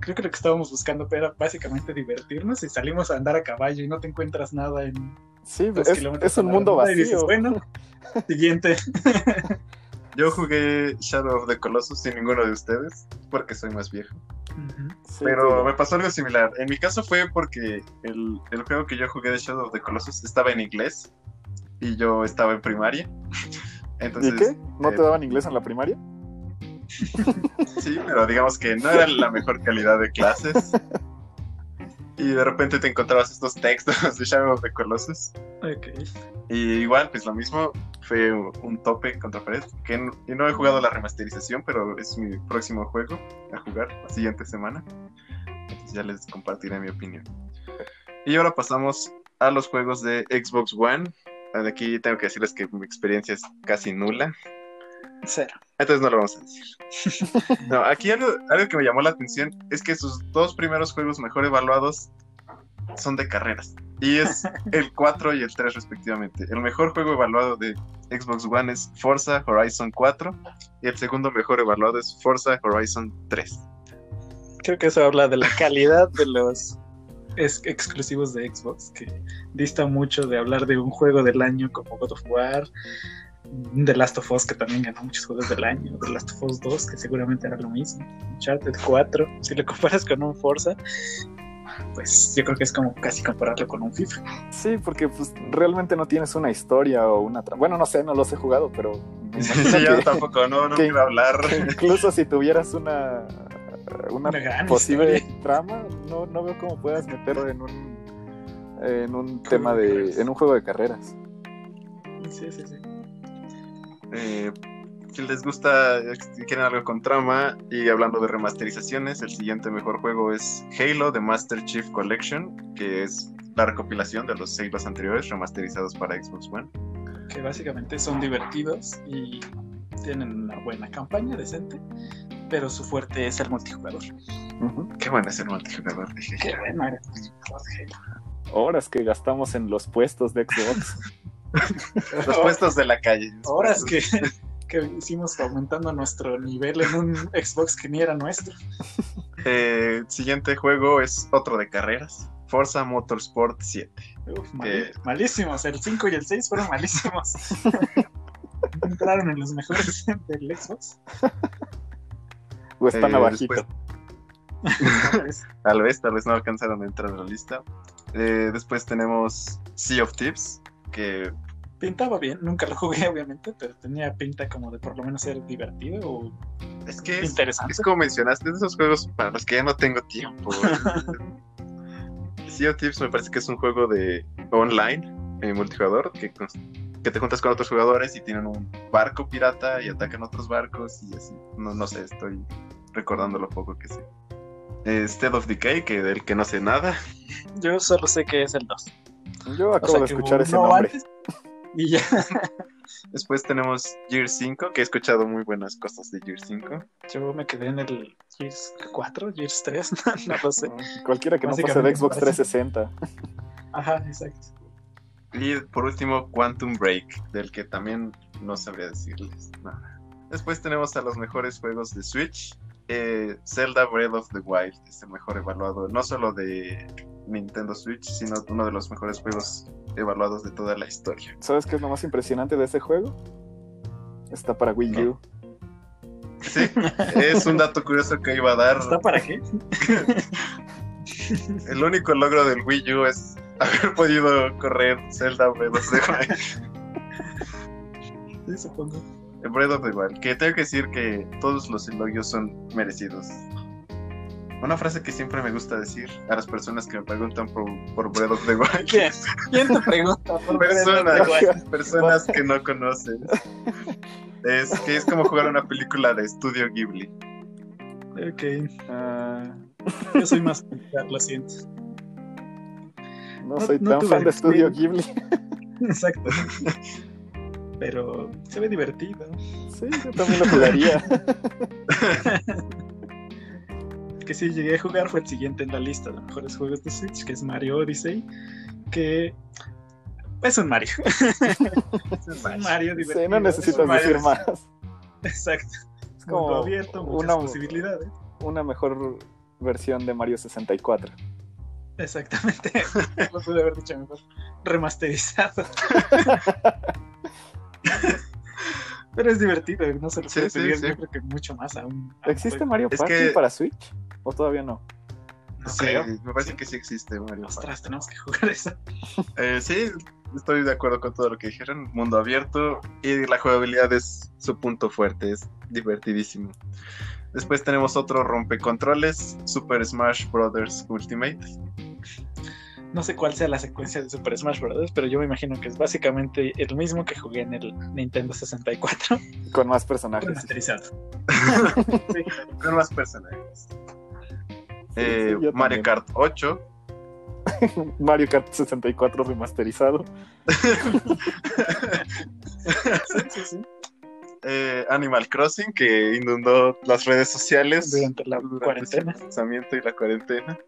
creo que lo que estábamos buscando era básicamente divertirnos y salimos a andar a caballo y no te encuentras nada en sí, dos es, kilómetros es a un mundo redonda y dices, vacío. bueno, siguiente. Yo jugué Shadow of the Colossus sin ninguno de ustedes, porque soy más viejo. Sí, Pero sí. me pasó algo similar. En mi caso fue porque el, el juego que yo jugué de Shadow of the Colossus estaba en inglés y yo estaba en primaria. Entonces, ¿Y qué? ¿No te eh, daban inglés en la primaria? Sí, pero digamos que no era la mejor calidad de clases. Y de repente te encontrabas estos textos de Shadow of the Colossus. Ok. Y igual, pues lo mismo, fue un tope contra pared. Que n- y no he jugado la remasterización, pero es mi próximo juego a jugar la siguiente semana. Entonces ya les compartiré mi opinión. Y ahora pasamos a los juegos de Xbox One. Aquí tengo que decirles que mi experiencia es casi nula. Cero. Entonces no lo vamos a decir. No, aquí algo, algo que me llamó la atención es que sus dos primeros juegos mejor evaluados son de carreras. Y es el 4 y el 3 respectivamente. El mejor juego evaluado de Xbox One es Forza Horizon 4 y el segundo mejor evaluado es Forza Horizon 3. Creo que eso habla de la calidad de los es- exclusivos de Xbox, que dista mucho de hablar de un juego del año como God of War, The Last of Us, que también ganó muchos juegos del año, The Last of Us 2, que seguramente era lo mismo, Uncharted 4, si lo comparas con un Forza, pues yo creo que es como casi compararlo con un FIFA. Sí, porque pues realmente no tienes una historia o una trama. Bueno, no sé, no los he jugado, pero Sí, yo que- tampoco, no, no que- quiero hablar. que incluso si tuvieras una una, Una gran posible historia. trama, no, no veo cómo puedas meterlo en un en un tema de carreras. en un juego de carreras. Sí, sí, sí. Eh, si les gusta, si quieren algo con trama y hablando de remasterizaciones, el siguiente mejor juego es Halo The Master Chief Collection, que es la recopilación de los Halos anteriores remasterizados para Xbox One. Que básicamente son divertidos y tienen una buena campaña decente, pero su fuerte es el multijugador. Ujú. Qué bueno es el multijugador, dije. Qué bueno Halo. Horas que gastamos en los puestos de Xbox. Los puestos de la calle. Horas que, que hicimos aumentando nuestro nivel en un Xbox que ni era nuestro. Eh, el siguiente juego es otro de carreras. Forza Motorsport 7. Uf, mal- Eh. malísimos. El 5 y el 6 fueron malísimos. Entraron en los mejores del Xbox. O están Eh, abajito. después- Tal vez, tal vez no alcanzaron a entrar a la lista. Eh, después tenemos Sea of Thieves, que Pintaba bien, nunca lo jugué obviamente, pero tenía pinta como de por lo menos ser divertido o es que es, interesante. es como mencionaste, de esos juegos para los que ya no tengo tiempo. sea of Thieves me parece que es un juego de online, eh, multijugador, que, que te juntas con otros jugadores y tienen un barco pirata y atacan otros barcos y así. No, no sé, estoy recordando lo poco que sé. Eh, of Decay, que del que no sé nada. Yo solo sé que es el 2. Yo O acabo sea, de escuchar ese nombre. antes Y ya, Después tenemos Gear 5, que he escuchado muy buenas cosas de Gear 5. yo me quedé en el Gears 4, Gears 3, no, lo sé. Cualquiera que no pase de Xbox parece. 360. Ajá, exacto. Y por último, Quantum Break, del que también no sabría decirles nada. Después tenemos a los mejores juegos de Switch. Eh, Zelda Breath of the Wild es el mejor evaluado, no solo de Nintendo Switch, sino uno de los mejores juegos evaluados de toda la historia. ¿Sabes qué es lo más impresionante de ese juego? Está para Wii U. Sí, es un dato curioso que iba a dar. ¿Está para qué? El único logro del Wii U es haber podido correr Zelda Breath of the Wild. Sí, supongo. Breath of the Wild, que tengo que decir que todos los elogios son merecidos. Una frase que siempre me gusta decir a las personas que me preguntan por, por Breath of the Wild. ¿Quién? ¿Quién te pregunta? por Personas, Breath personas que no conoces. Es que es como jugar una película de estudio Ghibli. Ok, Ah, yo soy más familiar, lo siento. no, No- soy no tan fan de el Studio Wii. Ghibli. Exacto. Pero se ve divertido. Sí, yo también lo jugaría. Que sí llegué a jugar fue el siguiente en la lista de mejores juegos de Switch, que es Mario Odyssey, que es un Mario. es un Mario divertido. Sí, no es necesitas Mario- decir más. Exacto. Es Mundo como abierto, muchas una, posibilidades. una mejor versión de Mario 64. Exactamente. Lo pude haber dicho mejor. Remasterizado. Pero es divertido, no se lo Sí, puede sí, pedir, sí. yo creo que mucho más aún. ¿Existe juego. Mario Es Party que- para Switch? ¿O todavía no? No Sí, creo. me parece que sí existe Mario Party. Ostras, tenemos que jugar eso. Eh, sí, estoy de acuerdo con todo lo que dijeron. Mundo abierto y la jugabilidad es su punto fuerte, es divertidísimo. Después tenemos otro rompecontroles, Super Smash Bros. Ultimate. No sé cuál sea la secuencia de Super Smash Bros., pero yo me imagino que es básicamente el mismo que jugué en el Nintendo 64, Con más personajes. Sí. Con más personajes. Sí, Eh, sí, Mario también. Kart 8. Mario Kart 64 remasterizado. Sí, sí, sí. eh, Animal Crossing, que inundó las redes sociales Durante la durante cuarentena. lanzamiento y la cuarentena.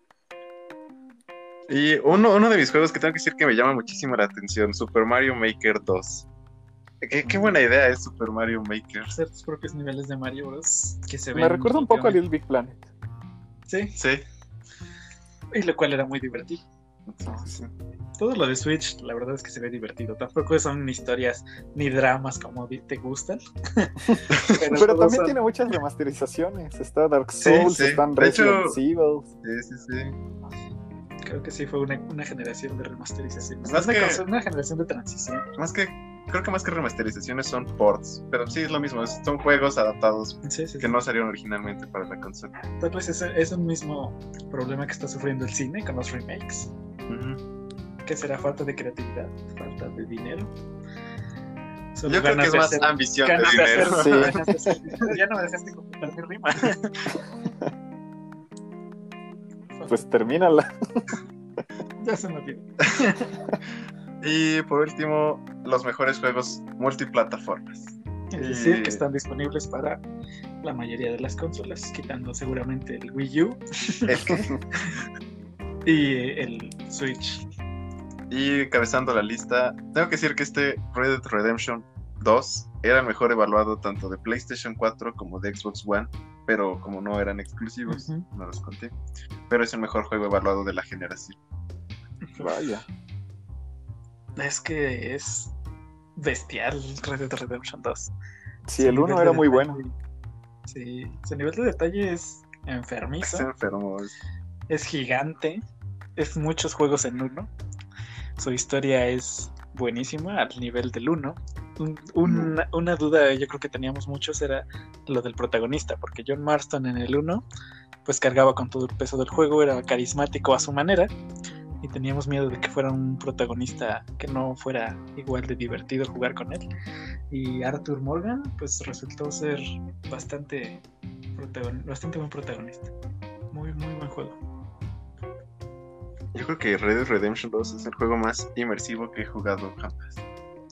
Y uno, uno de mis juegos que tengo que decir que me llama muchísimo la atención, Super Mario Maker 2. Qué, qué buena idea es Super Mario Maker. Hacer tus propios niveles de Mario Bros. que se Me recuerda un poco a Little Big Planet. Sí, Sí. y lo cual era muy divertido. sí. Todo lo de Switch, la verdad es que se ve divertido. Tampoco son historias ni dramas como te gustan. Pero también son- tiene muchas remasterización. Está Dark Souls, sí. están hecho- Resident Evil. Sí, sí, sí. Creo que sí fue una, una generación de remasterización. Más una, que- una generación de transición. Más que, creo que más que remasterizaciones son ports, pero sí es lo mismo, son juegos adaptados Sí, sí, que sí. no salieron originalmente para la consola. Tal vez es, es un mismo problema que está sufriendo el cine con los remakes. Que será falta de creatividad, falta de dinero. Solo Yo creo que es más hacer- ambición de ganas de hacer- dinero. De hacer. Ya no me dejaste completar mi rima. Pues termínala. ya se me olvidó. Y por último, los mejores juegos multiplataformas. Es Y- decir, que están disponibles para la mayoría de las consolas, quitando seguramente el Wii U y el Switch. Y encabezando la lista, tengo que decir que este Red Dead Redemption 2 era el mejor evaluado tanto de PlayStation 4 como de Xbox One, pero como no eran exclusivos, no los conté. Pero es el mejor juego evaluado de la generación. Vaya. Es que es bestial Red Dead Redemption 2. Sí, el nivel 1 de era muy detalle- bueno. Sí, su nivel de detalle es Es enfermizo, enfermo. es- es gigante, es muchos juegos en uno. Su historia es buenísima al nivel del 1. Un- una, una duda yo creo que teníamos muchos era lo del protagonista, porque John Marston en el 1 pues cargaba con todo el peso del juego, era carismático a su manera y teníamos miedo de que fuera un protagonista que no fuera igual de divertido jugar con él. Y Arthur Morgan pues resultó ser bastante, bastante buen protagonista. Muy, muy buen juego. Yo creo que Red Dead Redemption 2 es el juego más inmersivo que he jugado jamás.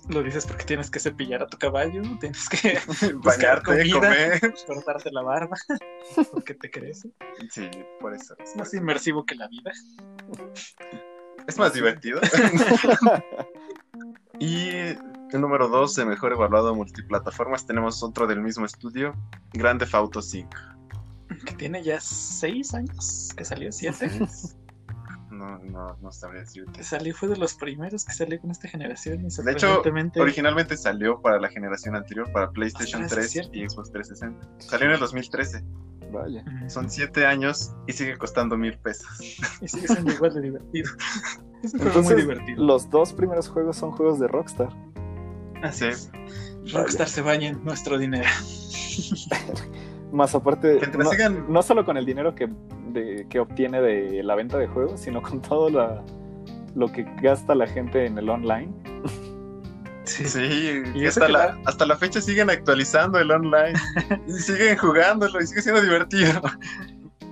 Lo dices porque tienes que cepillar a tu caballo, tienes que buscar comida, comer. cortarte la barba, porque te crece. Sí, por eso. Es más inmersivo que la vida. Es más divertido. y el número 2 de mejor evaluado multiplataformas tenemos otro del mismo estudio, Grande Theft Auto 5. Que tiene ya seis años que salió, siete. No, no, no sabría decirte. Que salió, fue de los primeros que salió con esta generación. Y De hecho, originalmente salió para la generación anterior, para PlayStation Ostras, 3 es cierto. y Xbox 360. Salió en el 2013. Vaya. Son 7 años y sigue costando mil pesos. Y sigue siendo igual de divertido. Es un juego muy divertido. los dos primeros juegos son juegos de Rockstar. Así Sí. es. Rockstar se baña en nuestro dinero. Más aparte, no, sigan- no solo con el dinero que, de- que obtiene de la venta de juegos, sino con todo la- lo que gasta la gente en el online. Sí. Sí, Y hasta la, la- hasta la fecha siguen actualizando el online. y siguen jugándolo y sigue siendo divertido.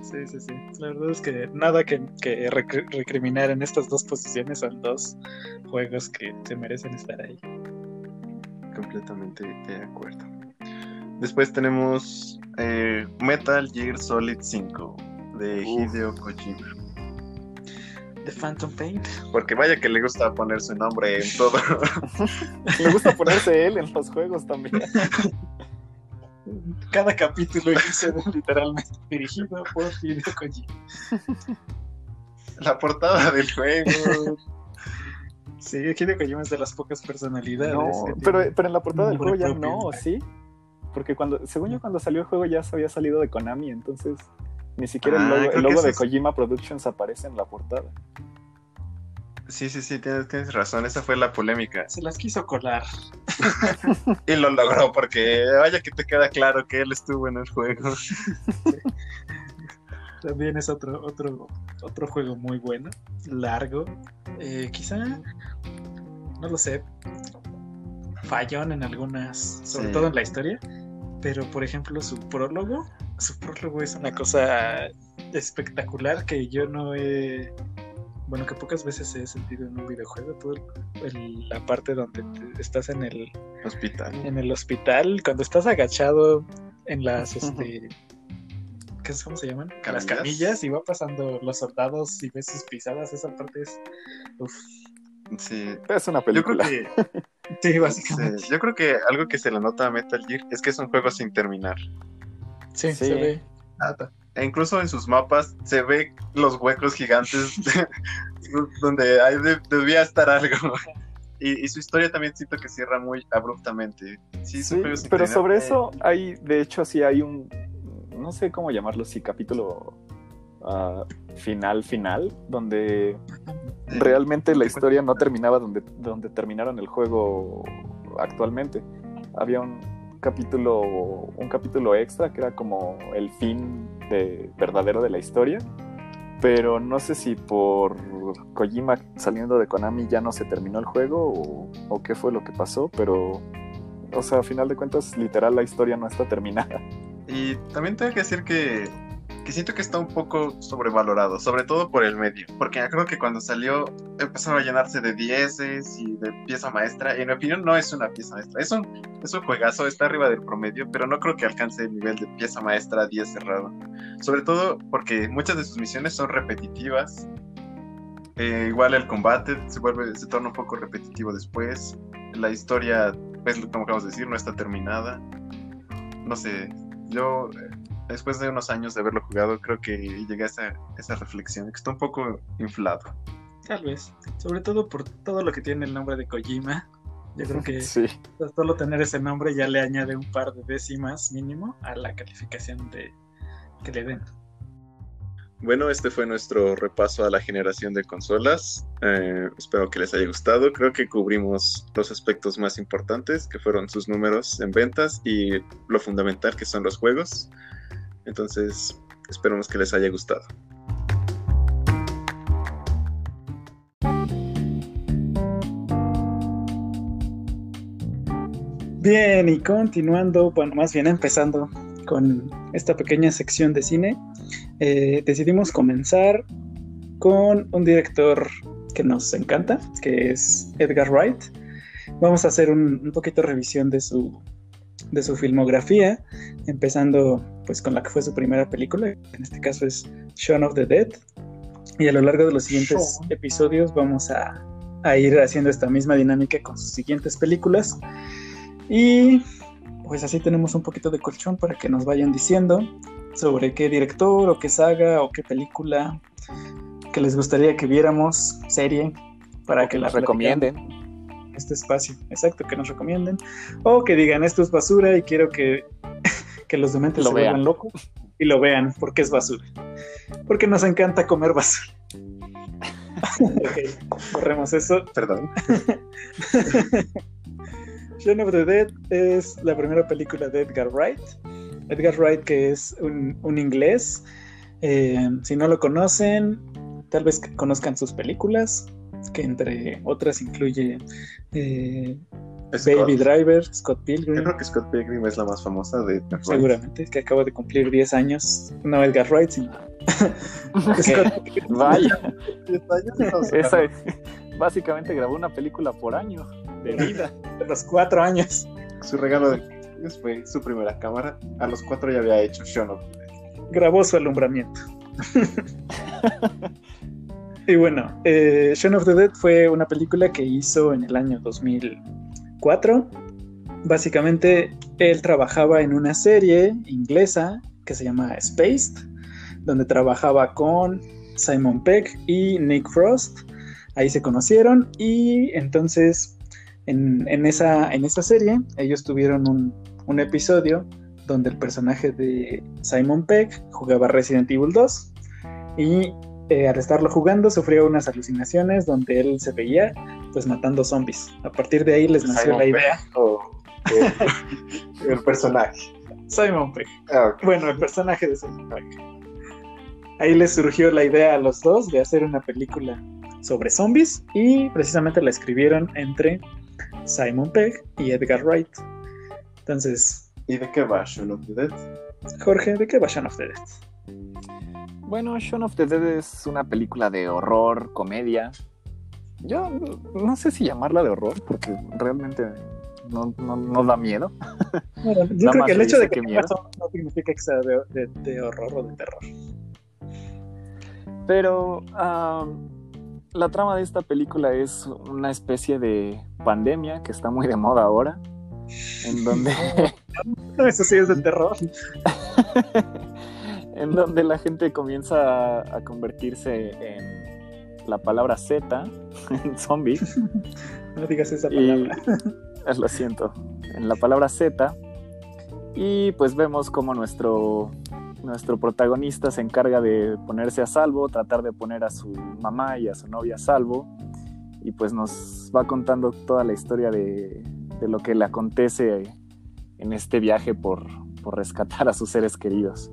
Sí, sí, sí. La verdad es que nada que, que rec- recriminar en estas dos posiciones son dos juegos que se merecen estar ahí. Completamente de acuerdo. Después tenemos eh, Metal Gear Solid 5 de Uf. Hideo Kojima. The Phantom Pain. Porque vaya que le gusta poner su nombre en todo. Me gusta ponerse él en los juegos también. Cada capítulo dice literalmente dirigido por Hideo Kojima. La portada del juego. Sí, Hideo Kojima es de las pocas personalidades. No, pero, pero en la portada del juego ya propio. no, ¿sí? Porque cuando, según yo, cuando salió el juego ya se había salido de Konami, entonces ni siquiera Ah, el logo, creo el logo de es- Kojima Productions aparece en la portada. Sí, sí, sí, tienes, tienes razón. Esa fue la polémica. Se las quiso colar. Y lo logró porque vaya que te queda claro que él estuvo en el juego. También es otro, otro, otro juego muy bueno, largo. Eh, quizá, no lo sé, fallón en algunas, sobre Sí. todo en la historia. Pero por ejemplo, su prólogo, su prólogo es una cosa espectacular que yo no he. Bueno, que pocas veces he sentido en un videojuego. Todo el- el- la parte donde te- estás en el, Hospital. en el hospital, cuando estás agachado en las, este, ¿qué es, ¿cómo se llaman? Las Camillas. camillas y va pasando los soldados y ves sus pisadas, esa parte es, uf, Sí. Es una Yo creo película. que sí, básicamente, sí, yo creo que algo que se le nota a Metal Gear es que es un juego sin terminar. Sí, Sí. se ve nada. E incluso en sus mapas se ve los huecos gigantes donde ahí de- debía estar algo. Y, y su historia también siento que cierra muy abruptamente. Sí, Sí, pero sobre eso hay, de hecho, sí hay un, no sé cómo llamarlo, sí, capítulo ah, final, final, donde realmente la historia no terminaba donde, donde terminaron el juego actualmente. Había un capítulo, un capítulo extra que era como el fin de, verdadero de la historia. Pero no sé si por Kojima saliendo de Konami ya no se terminó el juego o, o qué fue lo que pasó, pero O sea, a final de cuentas, literal, la historia no está terminada. Y también tengo que decir que, siento que está un poco sobrevalorado, sobre todo por el medio. Porque creo que cuando salió empezaron a llenarse de dieces y de pieza maestra. Y en mi opinión no es una pieza maestra. Es un, es un juegazo, está arriba del promedio, pero no creo que alcance el nivel de pieza maestra 10 cerrado. Sobre todo porque muchas de sus misiones son repetitivas. Eh, igual el combate se vuelve, se torna un poco repetitivo después. La historia, pues como acabamos de decir, no está terminada. No sé, yo después de unos años de haberlo jugado, creo que llegué a esa, esa reflexión, que está un poco inflado. Tal vez, sobre todo por todo lo que tiene el nombre de Kojima. Yo creo que Sí. solo tener ese nombre ya le añade un par de décimas mínimo a la calificación de que le den. Bueno, este fue nuestro repaso a la generación de consolas. Eh, espero que les haya gustado. Creo que cubrimos los aspectos más importantes, que fueron sus números en ventas y lo fundamental que son los juegos. Entonces, esperamos que les haya gustado. Bien, y continuando, bueno, más bien empezando con esta pequeña sección de cine, eh, decidimos comenzar con un director que nos encanta, que es Edgar Wright. Vamos a hacer un, poquito de revisión de su, de su filmografía, empezando pues con la que fue su primera película, en este caso es Shaun of the Dead. Y a lo largo de los siguientes episodios vamos a, a ir haciendo esta misma dinámica con sus siguientes películas. Y pues así tenemos un poquito de colchón para que nos vayan diciendo sobre qué director o qué saga o qué película que les gustaría que viéramos, serie, para que, Que la recomienden. en este espacio. Exacto, que nos recomienden. O que digan esto es basura y quiero que, que los dementes Lo se vean. vuelvan locos y lo vean porque es basura. Porque nos encanta comer basura. ok, corremos eso. Perdón. Shaun of the Dead es la primera película de Edgar Wright. Edgar Wright, que es un, un inglés. Eh, si no lo conocen, tal vez conozcan sus películas, que entre otras incluye eh, Baby. Driver, Scott Yo Pilgrim, creo que Scott Pilgrim es la más famosa de Edgar Wright. seguramente, que acaba de cumplir 10 años. No Edgar Wright, sino Scott Pilgrim. Vaya, 10 años, no sé. esa es- básicamente grabó una película por año de vida. de los 4 años. Su regalo de fue su primera cámara. A los 4 ya había hecho Shaun of the Dead. grabó su alumbramiento. y bueno, eh, Shaun of the Dead fue una película que hizo en el año 2004. Básicamente, él trabajaba en una serie inglesa que se llama Spaced, donde trabajaba con Simon Peck y Nick Frost. Ahí se conocieron y entonces en, esa, en esa serie ellos tuvieron un, episodio donde el personaje de Simon Peck jugaba Resident Evil 2 y eh, al estarlo jugando sufrió unas alucinaciones donde él se veía pues matando zombies. A partir de ahí les nació Simon la idea. o el, el personaje. Simon Peck. Ah. Bueno, el personaje de Simon Peck. Ahí les surgió la idea a los dos de hacer una película sobre zombies y precisamente la escribieron entre Simon Peck y Edgar Wright. Entonces, ¿Y de qué va Shaun of the Dead? Jorge, ¿de qué va Shaun of the Dead? Bueno, Shaun of the Dead es una película de horror, comedia. Yo no- sé si llamarla de horror, porque realmente no, no, no da miedo. Bueno, yo creo que el hecho de que miedo. no significa que sea de, de- de horror o de terror. Pero ah, la trama de esta película es una especie de pandemia que está muy de moda ahora, en donde, Eso sí es de terror. en donde la gente comienza a, a convertirse en la palabra Z, en zombie. No digas esa Y palabra. lo siento, en la palabra Z. Y pues vemos como nuestro, nuestro protagonista se encarga de ponerse a salvo, tratar de poner a su mamá y a su novia a salvo. Y pues nos va contando toda la historia de, de lo que le acontece en este viaje por, por rescatar a sus seres queridos.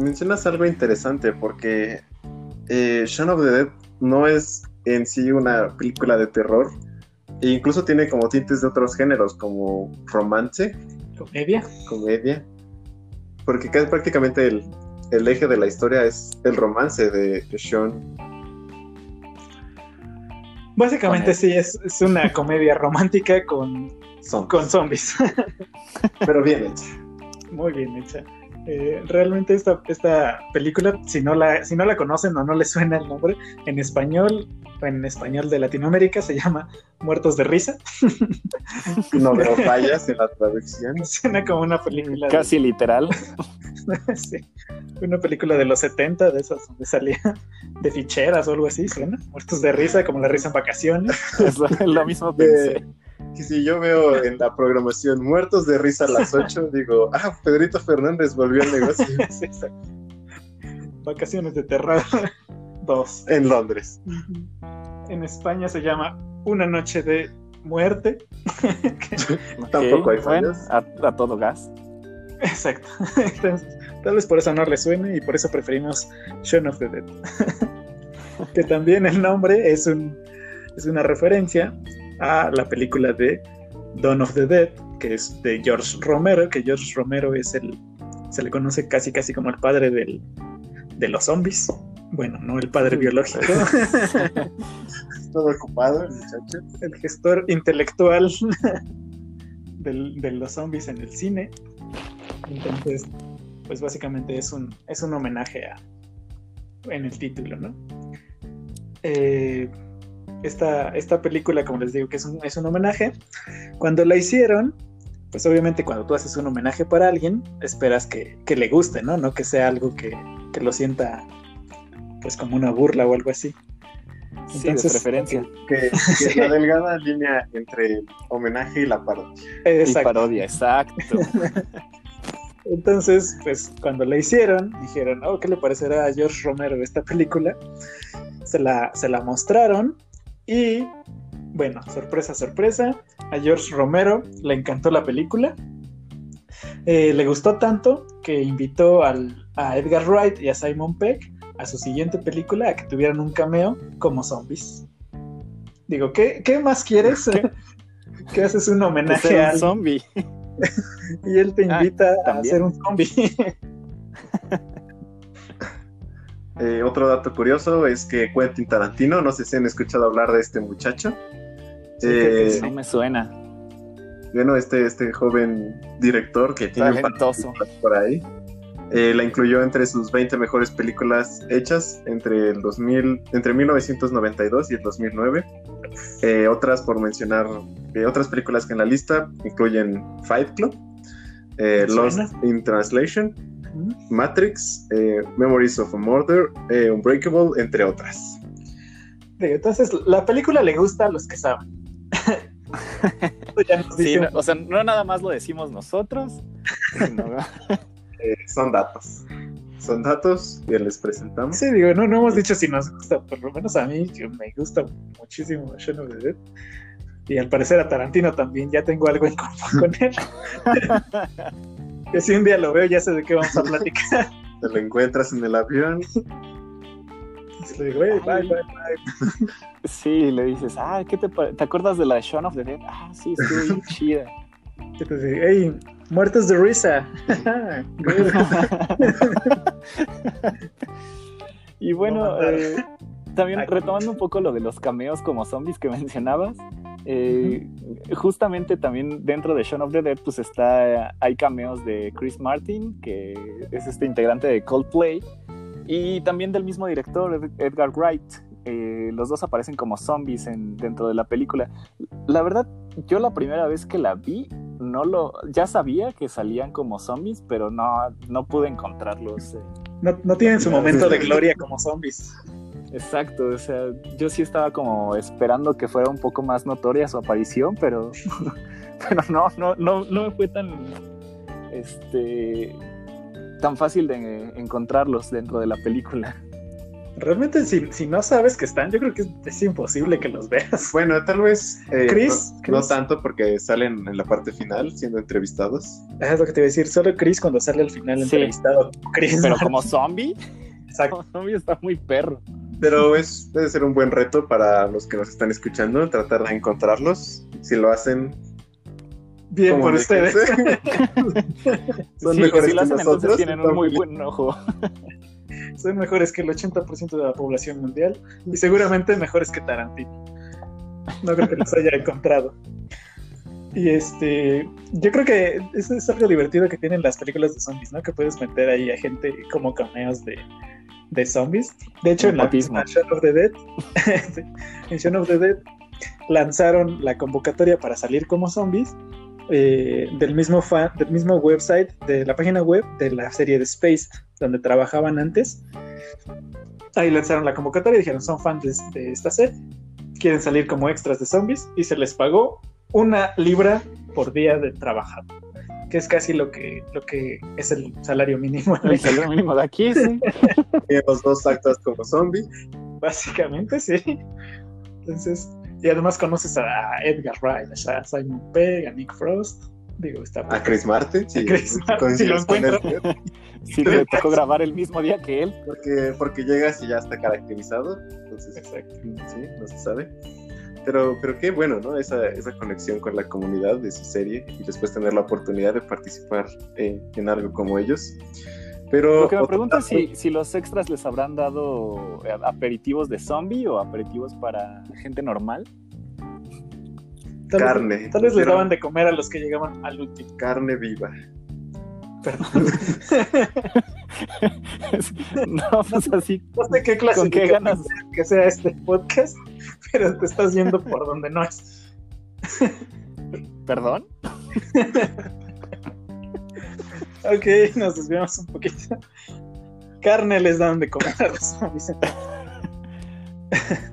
Mencionas algo interesante porque eh, Shaun of the Dead no es en sí una película de terror, E incluso tiene como tintes de otros géneros, como romance, Comedia. comedia. Porque casi prácticamente el, el eje de la historia es el romance de, de Sean. Básicamente sí, es, es una comedia romántica con, Son, con zombies. pero bien hecha. Muy bien hecha. Eh, realmente esta, esta película, si no, la, si no la conocen o no les suena el nombre, en español, en español de Latinoamérica se llama Muertos de Risa. No veo fallas en la traducción. Suena como una película. de- Casi literal. sí, una película de los 70, de esas donde salía de ficheras o algo así, suena. Muertos de risa, como la risa en vacaciones. Es lo, lo mismo De-. Que si yo veo en la programación muertos de risa a las 8, digo, ah, Pedrito Fernández volvió al negocio. Vacaciones de terror 2. en Londres. En España se llama Una noche de muerte. Tampoco hay bueno, a, a todo gas. Exacto. Entonces, tal vez por eso no le suene y por eso preferimos Shaun of the Dead. que también el nombre es, un, es una referencia a la película de Dawn of the Dead, que es de George Romero, que George Romero es el, se le conoce casi casi como el padre del, de los zombies. Bueno, no el padre biológico, Todo ocupado el muchacho. el gestor intelectual del- de los zombies en el cine. Entonces, pues básicamente es un, es un homenaje a, en el título, ¿no? Eh, esta, esta película, como les digo, que es un, es un homenaje, cuando la hicieron, pues obviamente cuando tú haces un homenaje para alguien, esperas que, que le guste, ¿no? No que sea algo que, que lo sienta pues como una burla o algo así. Sí, de Entonces, preferencia. Que, que es la delgada línea entre el homenaje y la parodia. Y Exacto. parodia, exacto. Entonces, pues cuando la hicieron, dijeron, oh, ¿qué le parecerá a George Romero esta película? Se la, se la mostraron y, bueno, sorpresa, sorpresa, a George Romero le encantó la película. Eh, le gustó tanto que invitó al- a Edgar Wright y a Simon Peck a su siguiente película a que tuvieran un cameo como zombies. Digo, ¿qué, qué más quieres? que haces un homenaje sea a un alguien zombie. y él te Ah, invita a hacer un zombie. Eh, otro dato curioso es que Quentin Tarantino, no sé si han escuchado hablar de este muchacho. Sí, Eh, sí. No me suena. Bueno, este, este joven director que tiene Talentoso. por ahí, eh, la incluyó entre sus 20 mejores películas hechas entre el 2000, entre 1992 y el 2009. Eh, otras por mencionar, eh, otras películas que en la lista incluyen Fight Club, eh, Lost suena. in Translation. Matrix, eh, Memories of a Murder, eh, Unbreakable, entre otras. Entonces, la película le gusta a los que saben. Sí, no- o sea, no nada más lo decimos nosotros, sino- Eh, son datos. Son datos que les presentamos. Sí, digo, no, no hemos dicho si nos gusta, por lo menos a mí yo me gusta muchísimo Shaun of the Dead. Y al parecer a Tarantino también, ya tengo algo en común con él. que si un día lo veo, ya sé de qué vamos a platicar. Te lo encuentras en el avión. Le digo, "Hey, bye, bye, bye. sí, le dices, ah, ¿qué te, ¿te acuerdas de la Shaun of the Dead? Ah, sí, estuvo bien chida. Entonces, hey, muertos de risa. Y bueno, eh, también retomando un poco lo de los cameos como zombies que mencionabas, eh, justamente también dentro de Shaun of the Dead pues está, hay cameos de Chris Martin, que es este integrante de Coldplay, y también del mismo director, Ed- Edgar Wright. Eh, los dos aparecen como zombies en, dentro de la película. La verdad, yo la primera vez que la vi, no lo, ya sabía que salían como zombies, pero no, no pude encontrarlos. eh, No, no tienen su momento de gloria como zombies. Exacto, o sea, yo sí estaba como esperando que fuera un poco más notoria su aparición, pero, pero no, no, no, no me fue tan, este, tan fácil de encontrarlos dentro de la película. Realmente, si, si no sabes que están, yo creo que es, es imposible que los veas. Bueno, tal vez. eh, Chris, no, tanto porque salen en la parte final siendo entrevistados. Es lo que te iba a decir, solo Chris cuando sale al final Sí. entrevistado. Chris Pero Martin. como zombie, Exacto. como zombie está muy perro. Pero es, debe ser un buen reto para los que nos están escuchando, tratar de encontrarlos. Si lo hacen, Bien por ustedes. Son sí, mejores si lo hacen, que nosotros. Entonces tienen un muy buen ojo. Son mejores que el 80% de la población mundial y seguramente mejores que Tarantino. No creo que los haya encontrado. Y este, yo creo que eso es algo divertido que tienen las películas de zombies, ¿no? Que puedes meter ahí a gente como cameos de, de zombies. De hecho, en la misma Shaun of the Dead, en Shaun of the Dead lanzaron la convocatoria para salir como zombies eh, del, mismo fan, del mismo website, de la página web de la serie de Space, donde trabajaban antes. Ahí lanzaron la convocatoria y dijeron, son fans de, esta serie, quieren salir como extras de zombies y se les pagó una libra por día de trabajo que es casi lo que, lo que es el salario mínimo. El salario mínimo de aquí, sí. los dos actos como zombie. Básicamente, sí. Entonces, y además conoces a Edgar Wright, a Simon Pegg, a Nick Frost. Digo, está a Chris Martin, sí. Chris Martin, si lo encuentro. Sí, le tocó grabar el mismo día que él. Porque, porque llegas y ya está caracterizado. Entonces, Exacto. sí, no se sabe. Pero, pero qué bueno, ¿no? Esa, esa conexión con la comunidad de su serie y después tener la oportunidad de participar en algo como ellos. Pero Lo que me pregunto es si, si, los extras les habrán dado eh, aperitivos de zombie o aperitivos para gente normal. Carne. tal vez les daban de comer a los que llegaban al último. Carne viva. Perdón. no, pues así. No sé qué clase ¿Con qué ganas? que sea este podcast, pero te estás yendo por donde no es. ¿Perdón? Ok, nos desviamos un poquito. Carne les dan de comer a los zombies.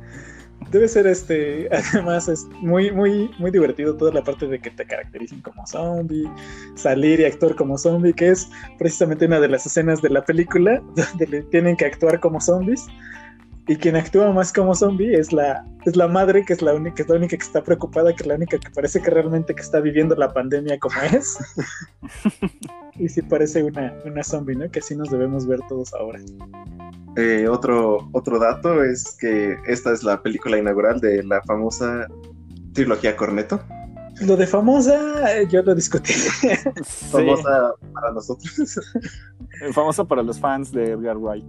Debe ser este, además es muy, muy, muy divertido toda la parte de que te caractericen como zombie, salir y actuar como zombie, que es precisamente una de las escenas de la película donde le tienen que actuar como zombies y quien actúa más como zombie es la, es la madre, que es la, única, es la única que está preocupada, que es la única que parece que realmente que está viviendo la pandemia como es. y sí parece una, una zombie, ¿no? Que así nos debemos ver todos ahora. Eh, otro, otro dato es que esta es la película inaugural de la famosa trilogía Corneto. Lo de famosa, eh, yo lo discutí. Famosa para nosotros. famosa para los fans de Edgar Wright.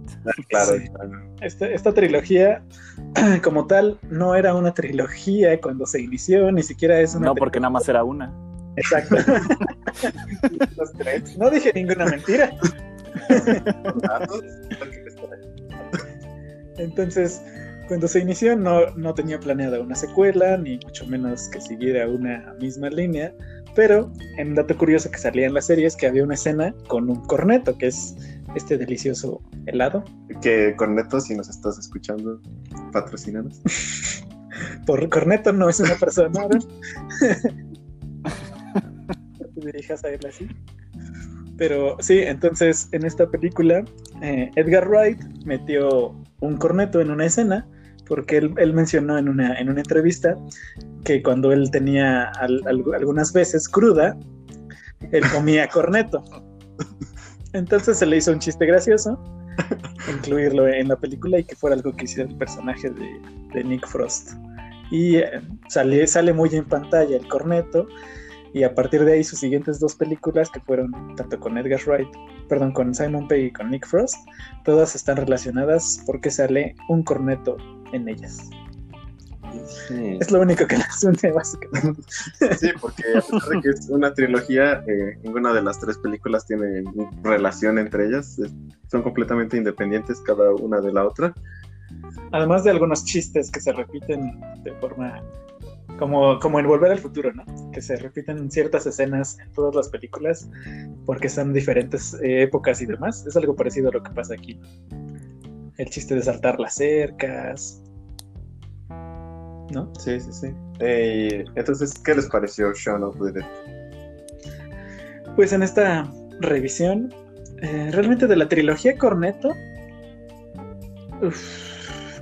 Claro. Esta, trilogía, como tal, no era una trilogía cuando se inició, ni siquiera es una. No, porque nada más era una. Exacto. no dije ninguna mentira. Entonces, cuando se inició no, no tenía planeada una secuela, ni mucho menos que siguiera una misma línea, pero en un dato curioso que salía en la serie es que había una escena con un corneto, que es este delicioso helado. Que corneto, si nos estás escuchando, patrocinanos. Por corneto no es una persona, ¿no? te dirijas a él así. Pero sí, entonces en esta película eh, Edgar Wright metió un corneto en una escena porque él, mencionó en una, en una entrevista que cuando él tenía algunas veces cruda, él comía corneto. Entonces se le hizo un chiste gracioso incluirlo en la película y que fuera algo que hiciera el personaje de, Nick Frost. Y eh, sale, sale muy en pantalla el corneto y a partir de ahí sus siguientes dos películas que fueron tanto con Edgar Wright, perdón, con Simon Pegg y con Nick Frost, todas están relacionadas porque sale un corneto en ellas. Es lo único que las une, básicamente. Sí, porque a pesar de que es una trilogía, eh, ninguna de las tres películas tiene relación entre ellas. son completamente independientes cada una de la otra. Además de algunos chistes que se repiten de forma como, como en Volver al Futuro, ¿no? Que se repiten ciertas escenas en todas las películas porque son diferentes eh, épocas y demás. Es algo parecido a lo que pasa aquí. El chiste de saltar las cercas. ¿No? Sí, sí, sí. Eh, entonces, ¿qué les pareció Shaun of the Dead? Pues en esta revisión, eh, realmente de la trilogía Corneto,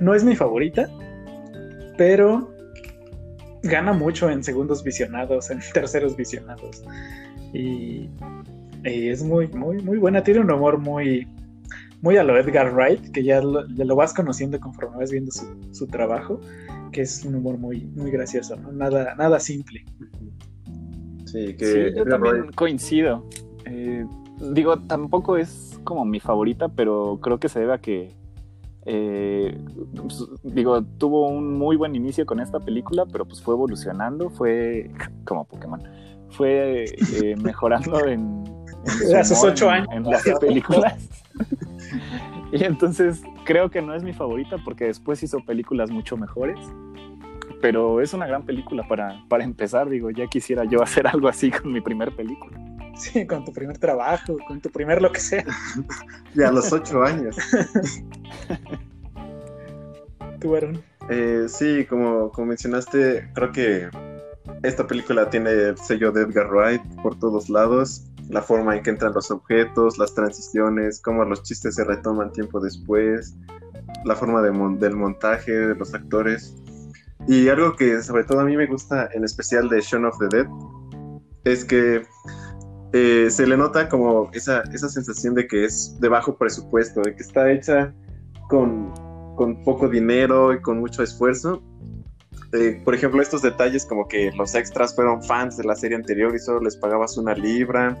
no es mi favorita, pero gana mucho en segundos visionados, en terceros visionados. Y, es muy, muy, muy buena. Tiene un humor muy, muy a lo Edgar Wright, que ya lo, ya lo vas conociendo conforme vas viendo su, su, trabajo, que es un humor muy, muy gracioso, ¿no? Nada, nada simple. Sí, que yo también coincido. Eh, digo, tampoco es como mi favorita, pero creo que se debe a que eh, pues, digo, tuvo un muy buen inicio con esta película, pero pues fue evolucionando, fue como Pokémon, fue eh, mejorando en, en ocho años en, las películas. y entonces creo que no es mi favorita porque después hizo películas mucho mejores. Pero es una gran película para, para empezar, digo, ya quisiera yo hacer algo así con mi primer película. Sí, con tu primer trabajo, con tu primer lo que sea. y a los ocho años. ¿Tú, Aaron? Eh, sí, como, como mencionaste, creo que esta película tiene el sello de Edgar Wright por todos lados. La forma en que entran los objetos, las transiciones, cómo los chistes se retoman tiempo después, la forma de del montaje de los actores. Y algo que sobre todo a mí me gusta en especial de Shaun of the Dead es que eh, se le nota como esa, esa sensación de que es de bajo presupuesto, de que está hecha con, con poco dinero y con mucho esfuerzo. Eh, por ejemplo, estos detalles como que los extras fueron fans de la serie anterior y solo les pagabas una libra,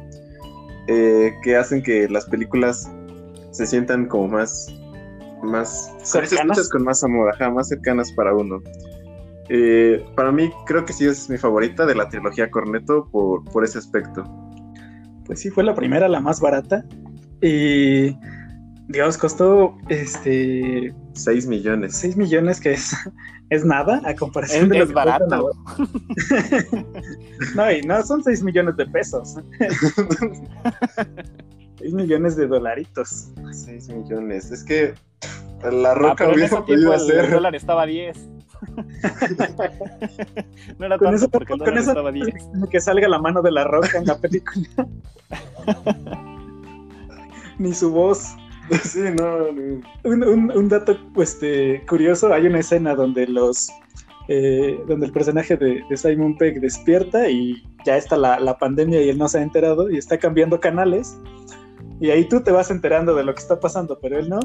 eh, que hacen que las películas se sientan como más, más cercanas, con más amor, más cercanas para uno. para mí creo que sí es mi favorita de la trilogía Corneto por, por ese aspecto pues sí, fue la primera, la más barata. Y, Dios, costó este... 6 millones. 6 millones, que es, es nada a comparación de es barato. no, y no son 6 millones de pesos. 6 millones de dolaritos. 6 millones. Es que la roca ah, hubiera podido hacer. El dólar estaba a 10. no era con tanto eso, porque el eso estaba 10. Que salga la mano de la roca en la película. Ni su voz. Sí, no, Un, dato este, curioso, hay una escena donde los eh, donde el personaje de, Simon Pegg despierta y ya está la, la, pandemia y él no se ha enterado y está cambiando canales y ahí tú te vas enterando de lo que está pasando, pero él no.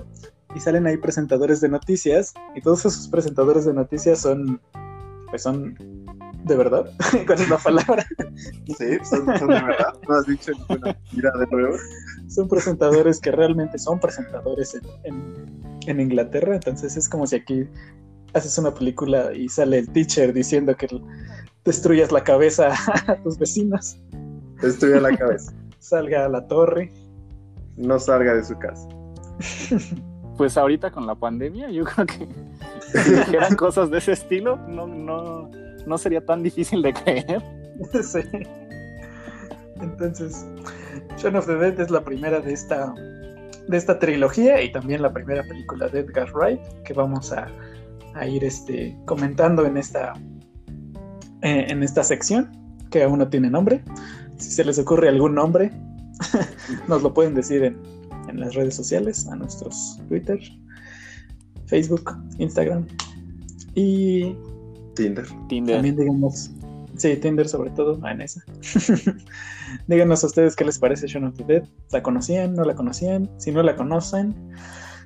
Y salen ahí presentadores de noticias y todos esos presentadores de noticias son, pues son de verdad. ¿Cuál es la palabra? Sí, son, de verdad. No has dicho ninguna mentira de nuevo. Son presentadores que realmente son presentadores en, en, Inglaterra. Entonces es como si aquí haces una película y sale el teacher diciendo que destruyas la cabeza a tus vecinos. Destruya la cabeza. Salga a la torre no salga de su casa. Pues ahorita con la pandemia, yo creo que si dijeran cosas de ese estilo, no, no, no sería tan difícil de creer. Sí. Entonces, Shaun of the Dead es la primera de esta, de esta trilogía y también la primera película de Edgar Wright que vamos a, a ir este, comentando en esta, eh, en esta sección que aún no tiene nombre. Si se les ocurre algún nombre, Nos lo pueden decir en, en, las redes sociales, a nuestros Twitter, Facebook, Instagram y Tinder. Tinder. También digamos, sí, Tinder sobre todo, ah, en esa. Díganos a ustedes qué les parece Shaun of the Dead. ¿La conocían? ¿No la conocían? Si no la conocen,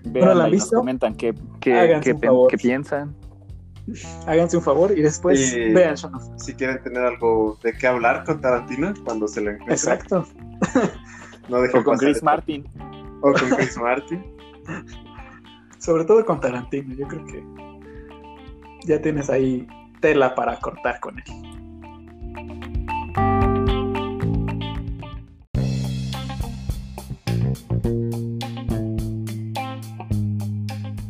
¿no la han visto? comentan qué, qué, qué, qué piensan háganse un favor y después vean Si quieren tener algo de qué hablar con Tarantino cuando se lo encuentren. Exacto. no o con Chris Martin. O con Chris Martin. Sobre todo con Tarantino, yo creo que ya tienes ahí tela para cortar con él.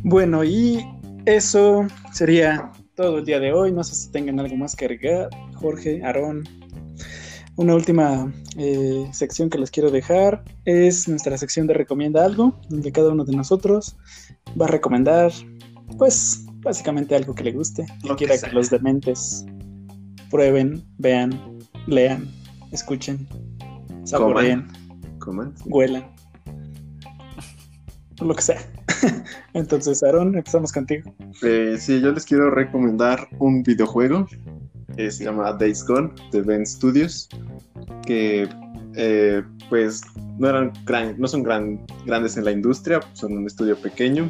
Bueno, y eso sería todo el día de hoy. No sé si tengan algo más que agregar. Jorge, Aarón. Una última eh, sección que les quiero dejar es nuestra sección de Recomienda algo, donde cada uno de nosotros va a recomendar, pues, básicamente algo que le guste, que quiera que los dementes prueben, vean, lean, escuchen, saboreen, Coman. huelan, lo que sea. Entonces, Aaron, empezamos contigo. Eh, sí, yo les quiero recomendar un videojuego. que se llama Days Gone de Ben Studios. Que, eh, pues, no eran gran, no son gran, grandes en la industria, son un estudio pequeño.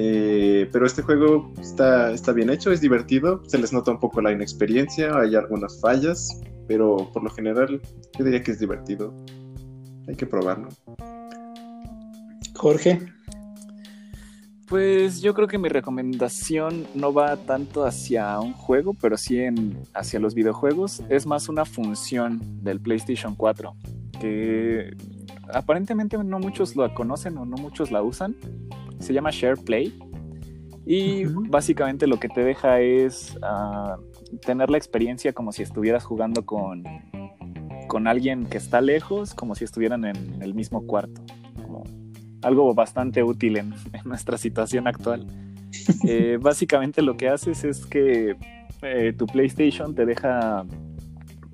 Eh, pero este juego está, está bien hecho, es divertido, se les nota un poco la inexperiencia, hay algunas fallas, pero por lo general yo diría que es divertido. Hay que probarlo. Jorge. Pues yo creo que mi recomendación no va tanto hacia un juego, pero sí en, hacia los videojuegos. Es más una función del PlayStation 4, que aparentemente no muchos la conocen o no muchos la usan. Se llama Share Play. Y básicamente lo que te deja es ah, tener la experiencia como si estuvieras jugando con, con alguien que está lejos, como si estuvieran en el mismo cuarto algo bastante útil en, nuestra situación actual. Eh, básicamente lo que haces es que eh, tu PlayStation te deja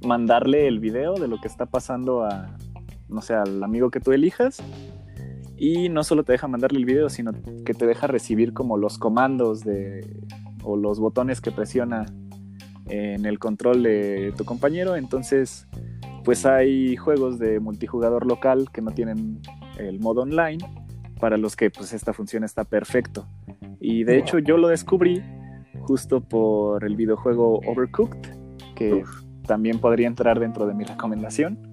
mandarle el video de lo que está pasando a, no sé, al amigo que tú elijas. Y no solo te deja mandarle el video, sino que te deja recibir como los comandos de, o los botones que presiona en el control de tu compañero. Entonces, pues hay juegos de multijugador local que no tienen el modo online, para los que pues esta función está perfecto. Y de hecho yo lo descubrí justo por el videojuego Overcooked, que también podría entrar dentro de mi recomendación.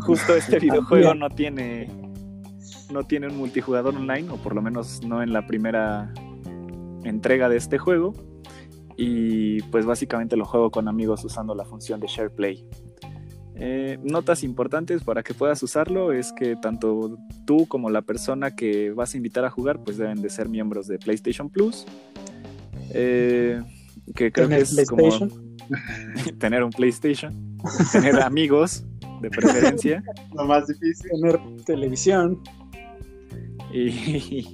Justo este videojuego no tiene no tiene un multijugador online, o por lo menos no en la primera entrega de este juego. Y pues básicamente lo juego con amigos usando la función de Share Play. Eh, notas importantes para que puedas usarlo es que tanto tú como la persona que vas a invitar a jugar pues deben de ser miembros de PlayStation Plus. Eh, que creo que es como tener un PlayStation, tener amigos de preferencia. Lo más difícil. Tener televisión. Y,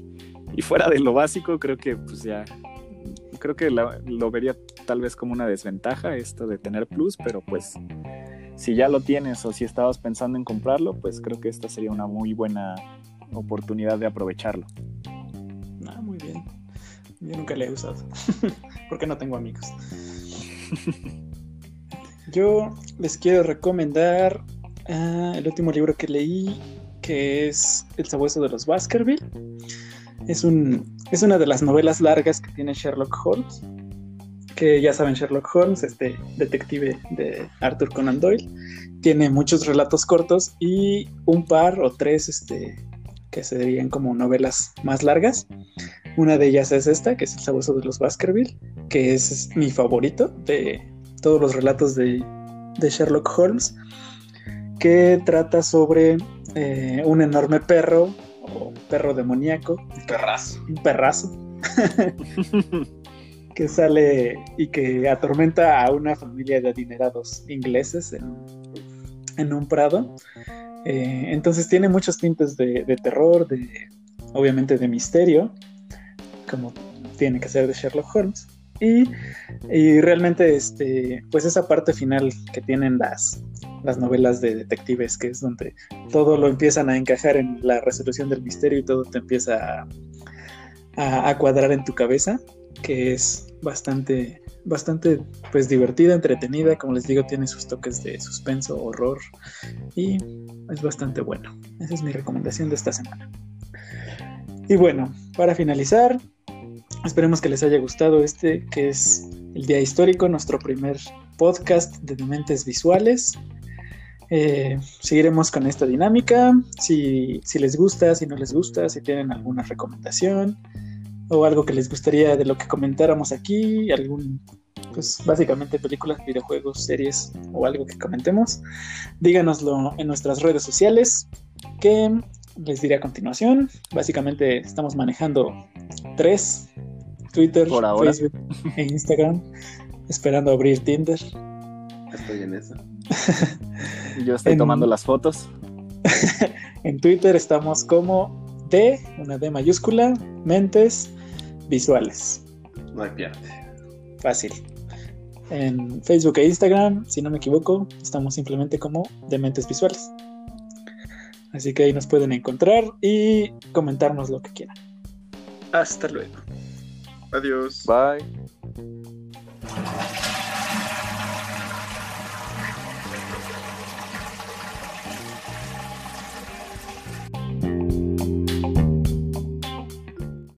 y, fuera de lo básico, creo que pues ya, creo que lo vería tal vez como una desventaja esto de tener Plus, pero pues si ya lo tienes o si estabas pensando en comprarlo, pues creo que esta sería una muy buena oportunidad de aprovecharlo. Ah, muy bien. Yo nunca le he usado, porque no tengo amigos. Yo les quiero recomendar ah, el último libro que leí, que es El sabueso de los Baskerville. Es, un, es una de las novelas largas que tiene Sherlock Holmes que ya saben Sherlock Holmes, este detective de Arthur Conan Doyle, tiene muchos relatos cortos y un par o tres este, que serían como novelas más largas. Una de ellas es esta, que es El sabueso de los Baskerville, que es mi favorito de todos los relatos de, Sherlock Holmes, que trata sobre eh, un enorme perro o perro demoníaco. Un perrazo. Un perrazo. que sale y que atormenta a una familia de adinerados ingleses en, un prado. Eh, entonces tiene muchos tintes de, terror, de obviamente de misterio, como tiene que ser de Sherlock Holmes. Y, realmente, este, pues esa parte final que tienen las, las novelas de detectives, que es donde todo lo empiezan a encajar en la resolución del misterio y todo te empieza a, a cuadrar en tu cabeza, que es bastante, bastante pues divertida, entretenida, como les digo, tiene sus toques de suspenso, horror y es bastante bueno. Esa es mi recomendación de esta semana. Y bueno, para finalizar, esperemos que les haya gustado este que es el Día Histórico, nuestro primer podcast de Dementes Visuales. Eh, seguiremos con esta dinámica. Si, si les gusta, si no les gusta, si tienen alguna recomendación, o algo que les gustaría de lo que comentáramos aquí, algún, pues básicamente películas, videojuegos, series o algo que comentemos, díganoslo en nuestras redes sociales, que les diré a continuación. Básicamente estamos manejando tres, Twitter, Facebook e Instagram, esperando abrir Tinder. Estoy en eso. Yo estoy tomando las fotos. en Twitter estamos como D, una D mayúscula, mentes visuales. No hay pierde. Fácil. En Facebook e Instagram, si no me equivoco, estamos simplemente como Dementes Visuales. Así que ahí nos pueden encontrar y comentarnos lo que quieran. Hasta luego. Adiós. Bye.